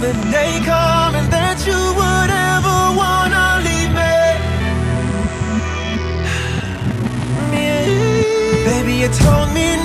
the day coming that you would ever wanna leave me. Yeah. Baby, you told me.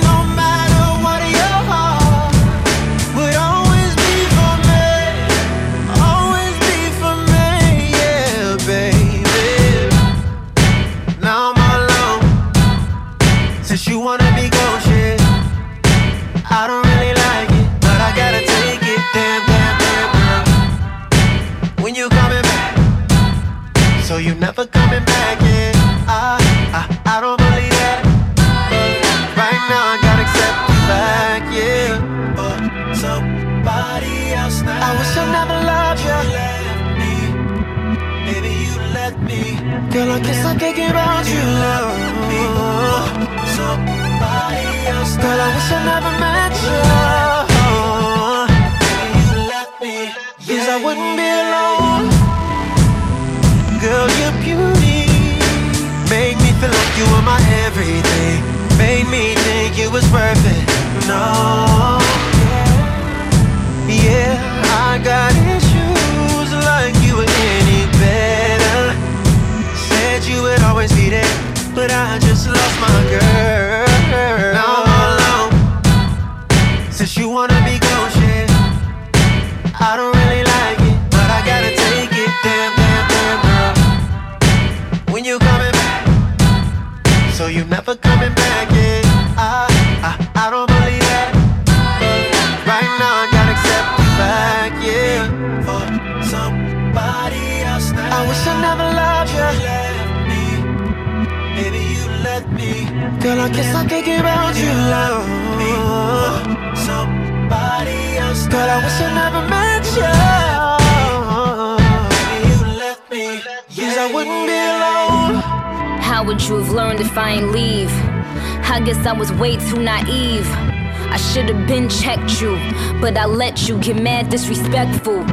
disrespectful.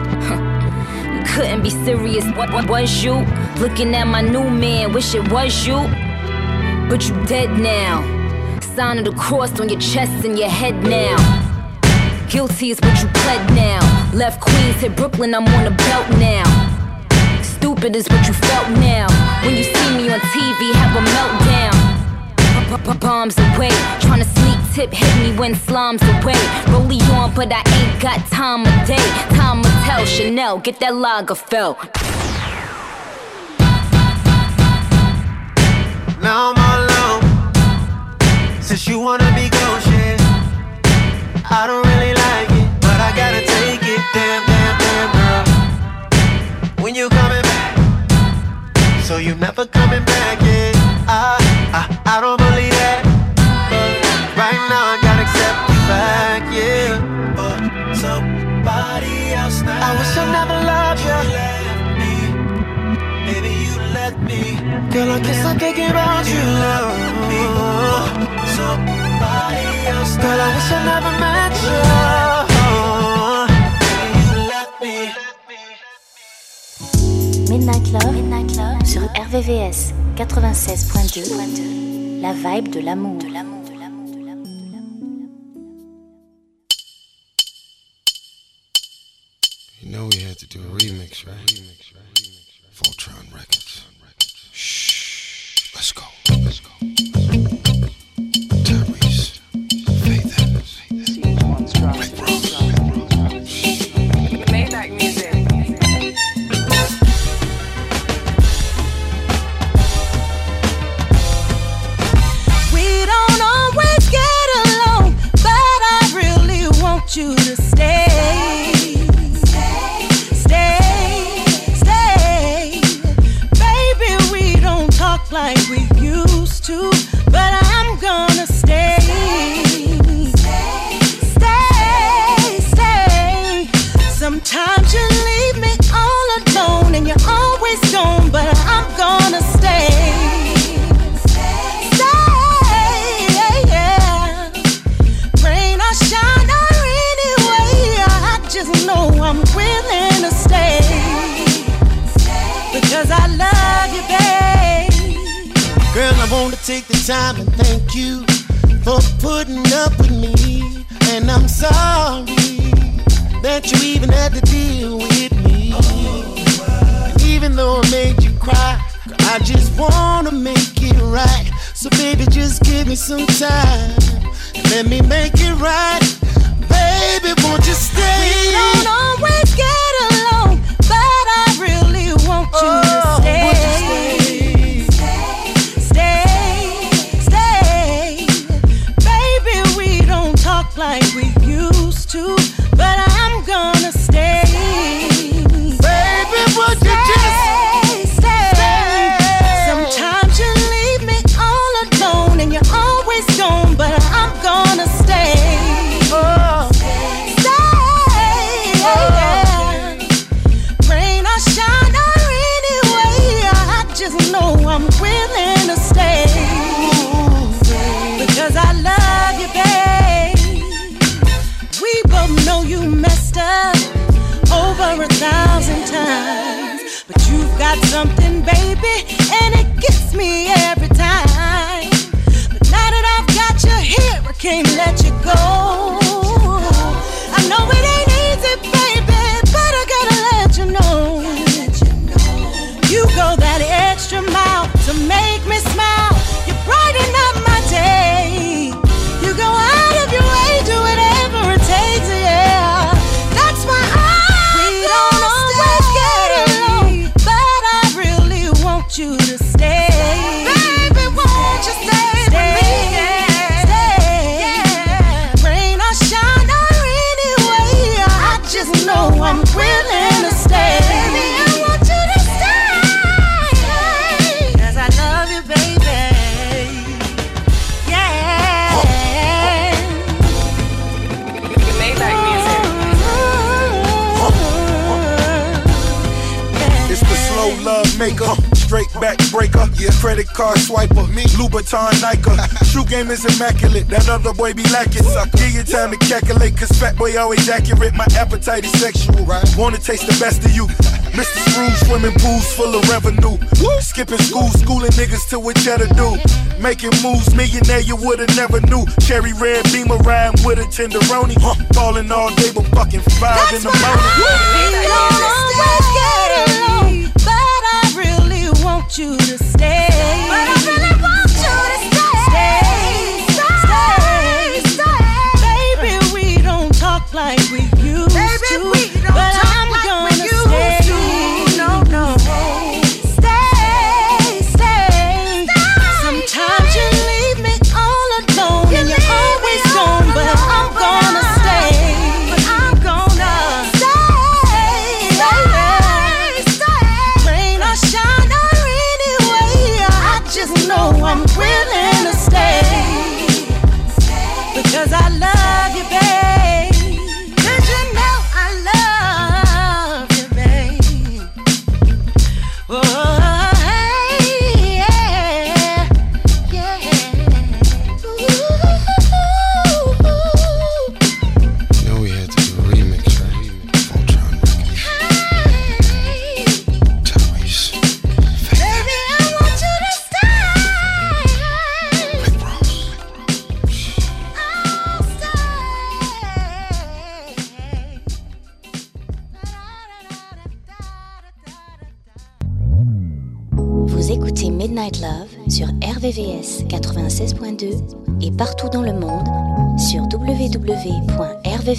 Couldn't be serious, what, what was you? Looking at my new man, wish it was you. But you dead now. Sign of the cross on your chest and your head now. Guilty is what you pled now. Left Queens, hit Brooklyn, I'm on the belt now. Stupid is what you felt now. When you see me on TV, have a meltdown. Bombs away, trying to tip hit me when slime's away. Rolly on, but I ain't got time of day. Time will tell Chanel, get that Lagerfeld. Now I'm all alone. Since you wanna be gone, shit. I don't really like it, but I gotta take it. Damn, damn, damn, girl. When you coming back? So you never coming back, yeah. I, I, I don't believe that. Now I gotta accept the fact, yeah. But somebody else now. I wish I never loved you. Baby, you let me. Girl, I guess I'm thinking about you. Somebody else Girl, I wish I never met you. Me. Midnight Love, Midnight Love sur RVVS 96.2. La vibe de l'amour. You straight back breaker, credit card swiper, me, Louboutin Nike. Shoe game is immaculate, that other boy be lacking. Give you time to calculate, cause fat boy always accurate. My appetite is sexual, right. wanna taste the best of you. Mr. Scrooge, swimming pools full of revenue. Skipping school, schooling niggas to what cheddar do. Making moves, millionaire you would've never knew. Cherry red beamer riding with a tenderoni. Falling all day, but fucking five in the morning. You to stay.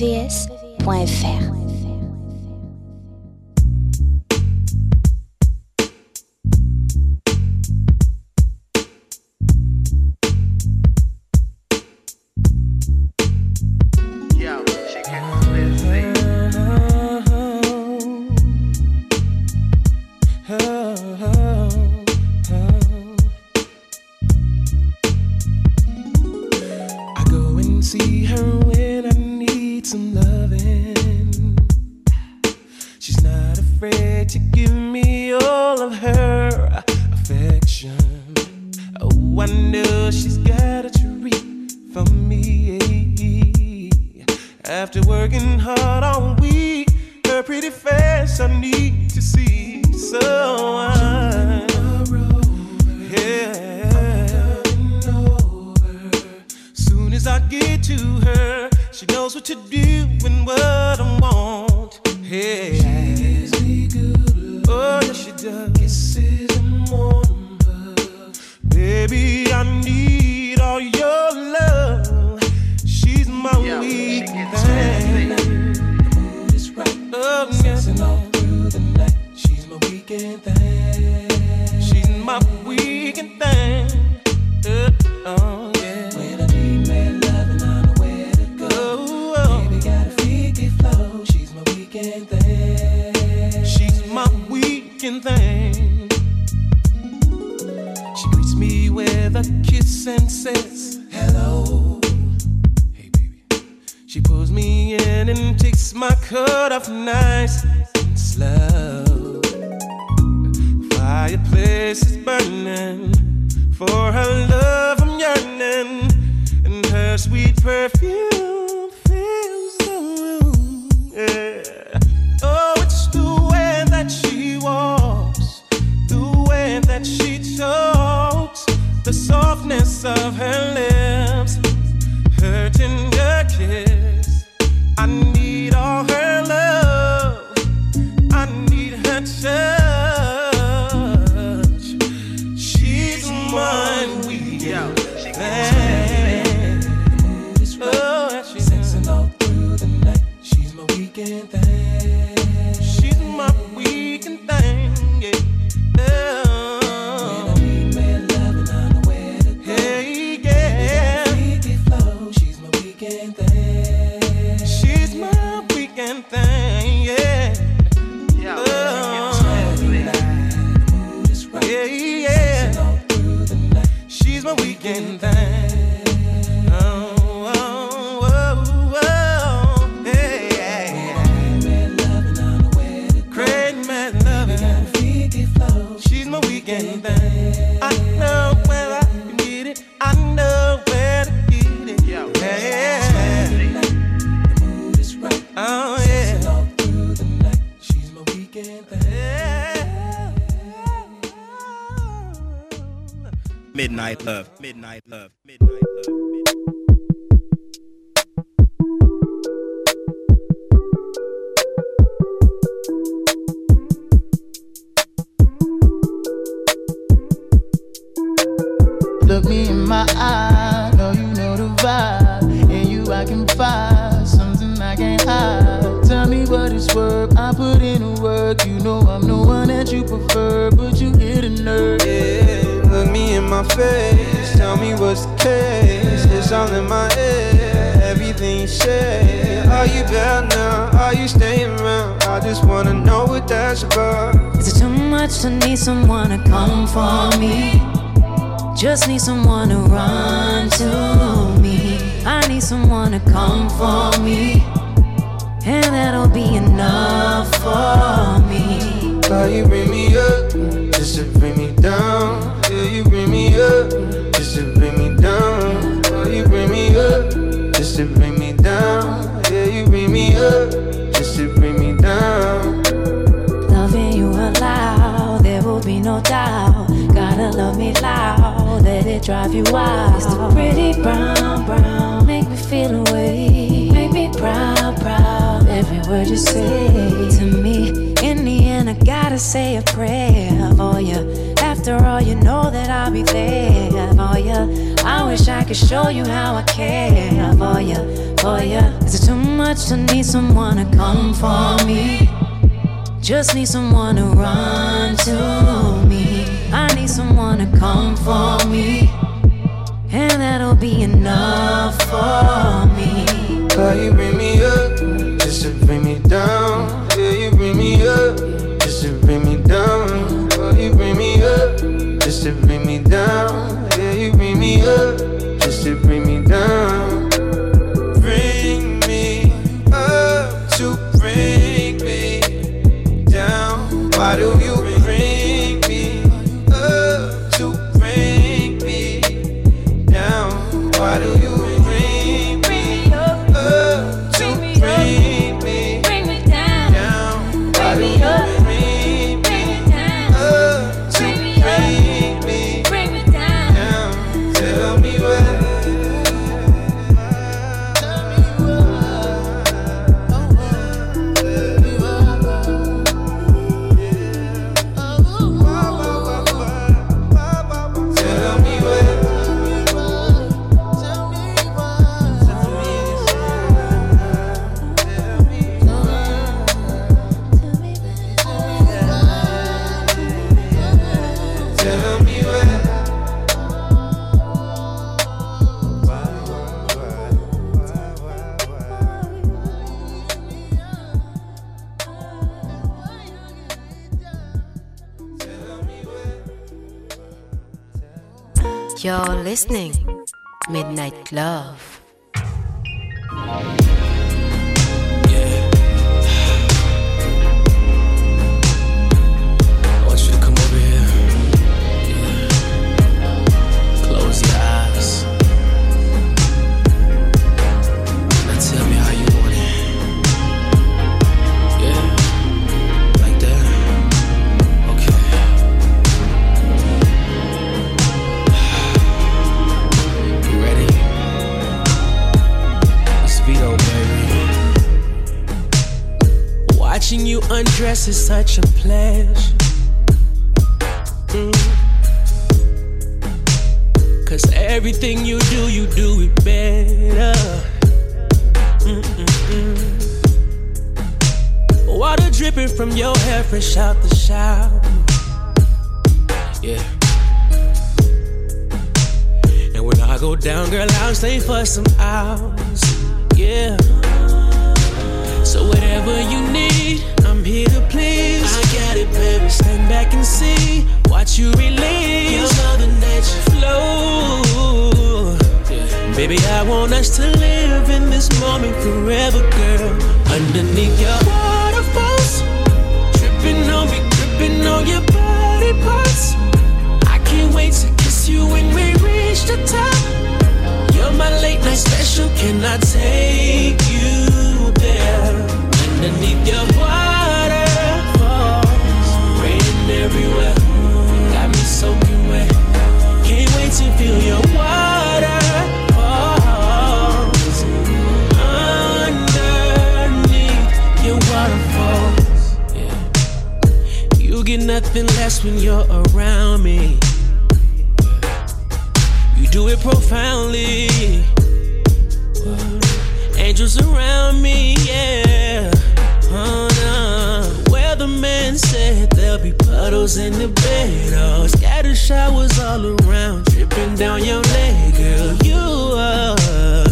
bvs.fr. Baby, I want us to live in this moment forever, girl. Underneath your waterfalls, tripping on me, gripping on your body parts. I can't wait to kiss you when we reach the top. You're my late night special. Can I take you there? Underneath your waterfalls, nothing less when you're around me. You do it profoundly. Angels around me, yeah. Oh, no. Weatherman said there'll be puddles in the bed. Oh, scatter showers all around, dripping down your leg, girl. You are.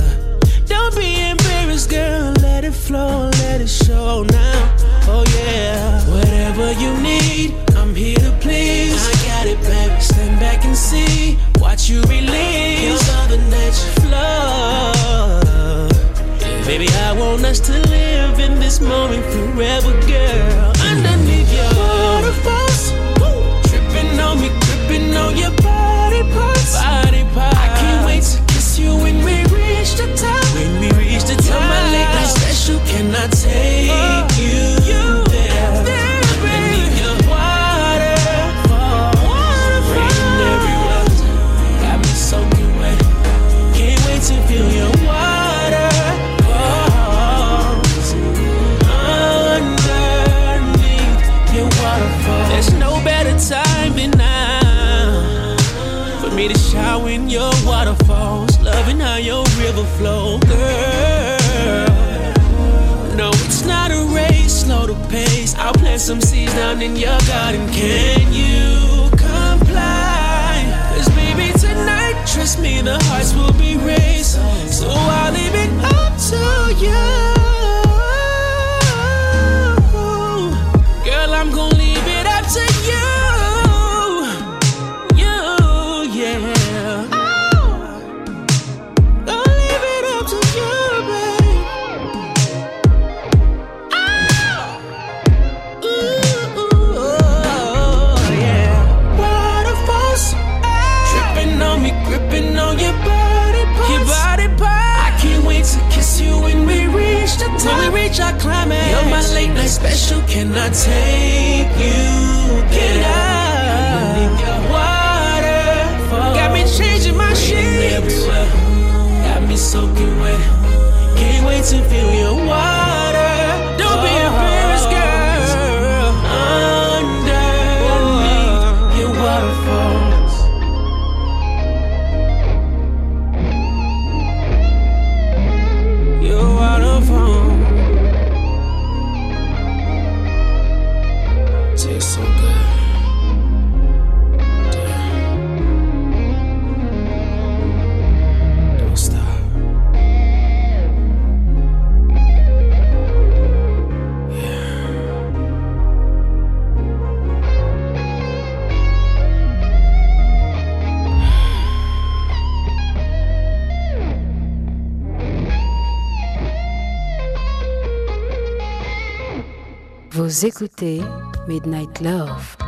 Don't be embarrassed, girl. Let it flow, let it show now. Oh, yeah. Whatever you need, I'm here to please. I got it, baby. Stand back and see. Watch you release your southern nature flow. Baby, I want us to live in this moment forever, girl. Underneath your waterfalls, tripping on me, gripping on your body parts. Body parts. I can't wait to kiss you when we reach the top. When we reach the top, You're my late night special. Can I take some seeds down in your garden. Can you? take Écoutez Midnight Love.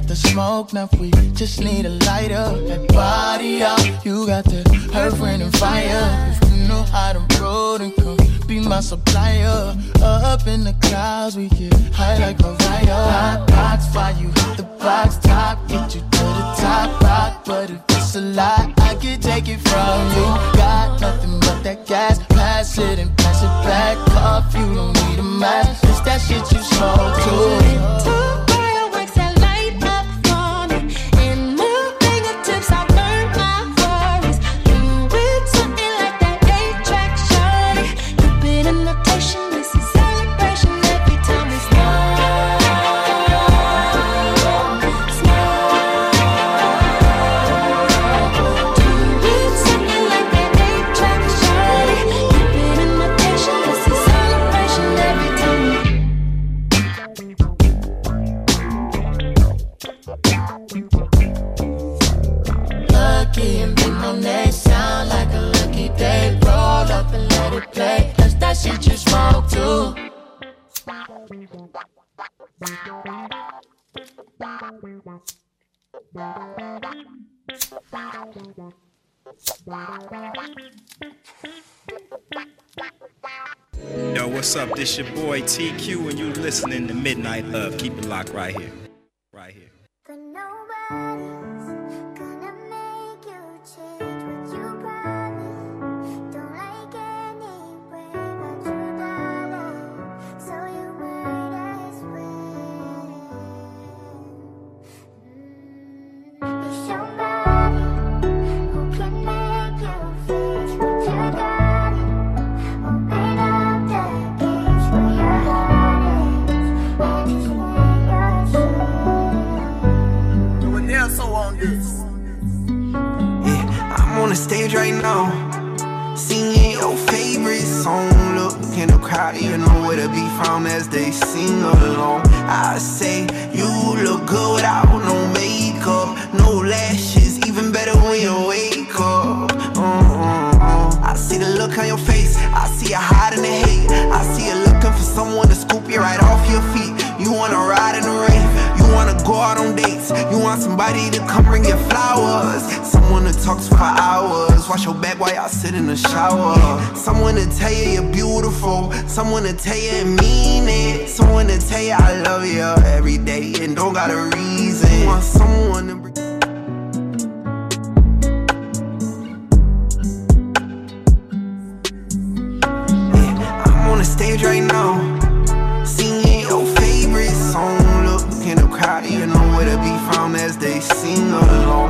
got the smoke, now we just need a lighter. That body up, you got the her wind, and fire. If you know how to roll, and come be my supplier. Up in the clouds, we get high like a riot. Hot box, fire, you hit the box top? Get you to the top rock, but if it's a lie, I can take it from you. Got nothing but that gas, pass it and pass it back. Off, you don't need a mask. It's that shit you smoke too. Yo, what's up? This your boy TQ, and you listening to Midnight Love. Keep it locked right here. Right here. The you know where to be found as they sing along. I say you look good without no makeup, no lashes, even better when you wake up. Uh-uh-uh. I see the look on your face, I see you hiding the hate. I see you looking for someone to scoop you right off your feet. You wanna ride in the rain, you wanna go out on dates, you want somebody to come bring you flowers, someone to talk to for hours, wash your back while y'all sit in the shower, someone to tell you you're beautiful, someone to tell you and mean it, someone to tell you I love you every day and don't got a reason. Want someone to I'm on the stage right now, singing your favorite song. Look in the crowd, you know where to be found as they sing along.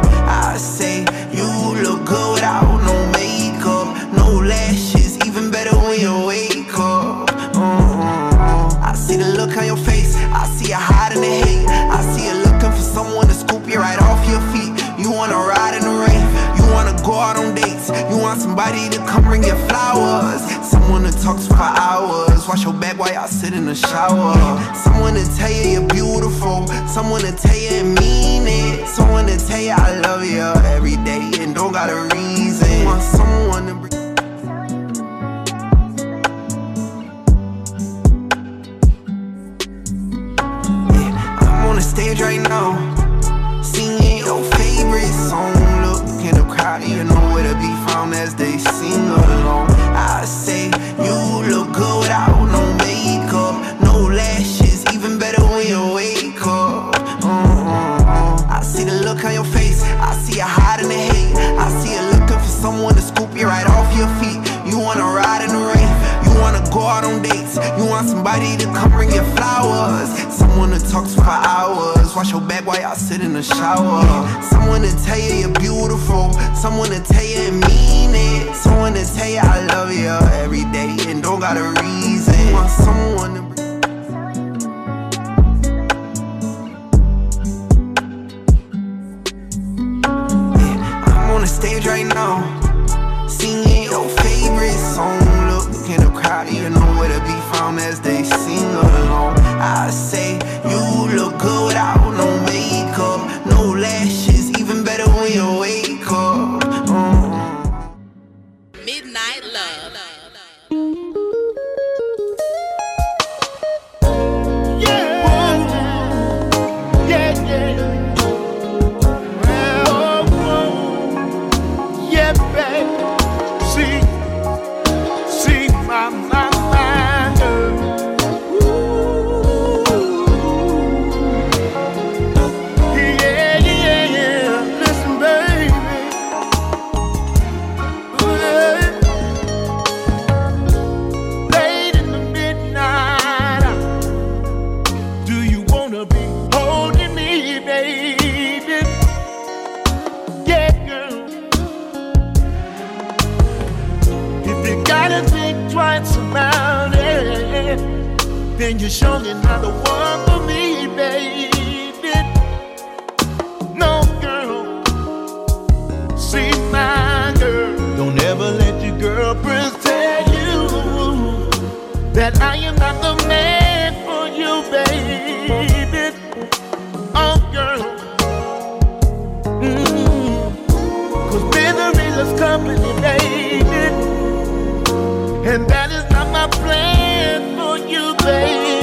Someone to talk to for hours, wash your back while y'all sit in the shower, someone to tell you you're beautiful, someone to tell you and mean it, someone to tell you I love you every day and don't got a reason. Want someone to bring I'm on the stage right now, singing your favorite song. Look in the crowd, you know where to be found as they sing along. Wash your back while y'all sit in the shower, someone to tell you you're beautiful, someone to tell you and mean it, someone to tell you I love you every day and don't got a reason. Want someone to bring I'm on the stage right now, singing your favorite song. Look in the crowd, you know where to be found as they sing along. I say you look good without gotta think twice about it, then you're surely not the one for me, baby. No, girl. See my girl. Don't ever let your girlfriend tell you that I am not the man for you, baby. Oh, girl. Mm. Cause misery loves company, baby. And that is not my plan for you, baby.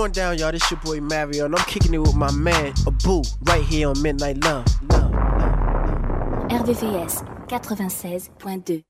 going down, y'all? This your boy Mario, and I'm kicking it with my man Abu right here on Midnight Love. Love, love, love. RVVS 96.2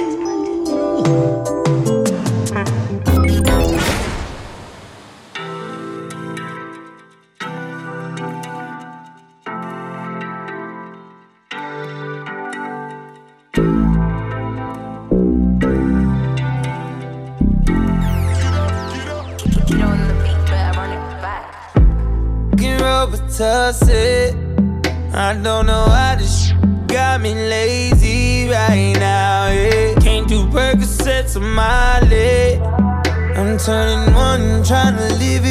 turning one, trying to leave you.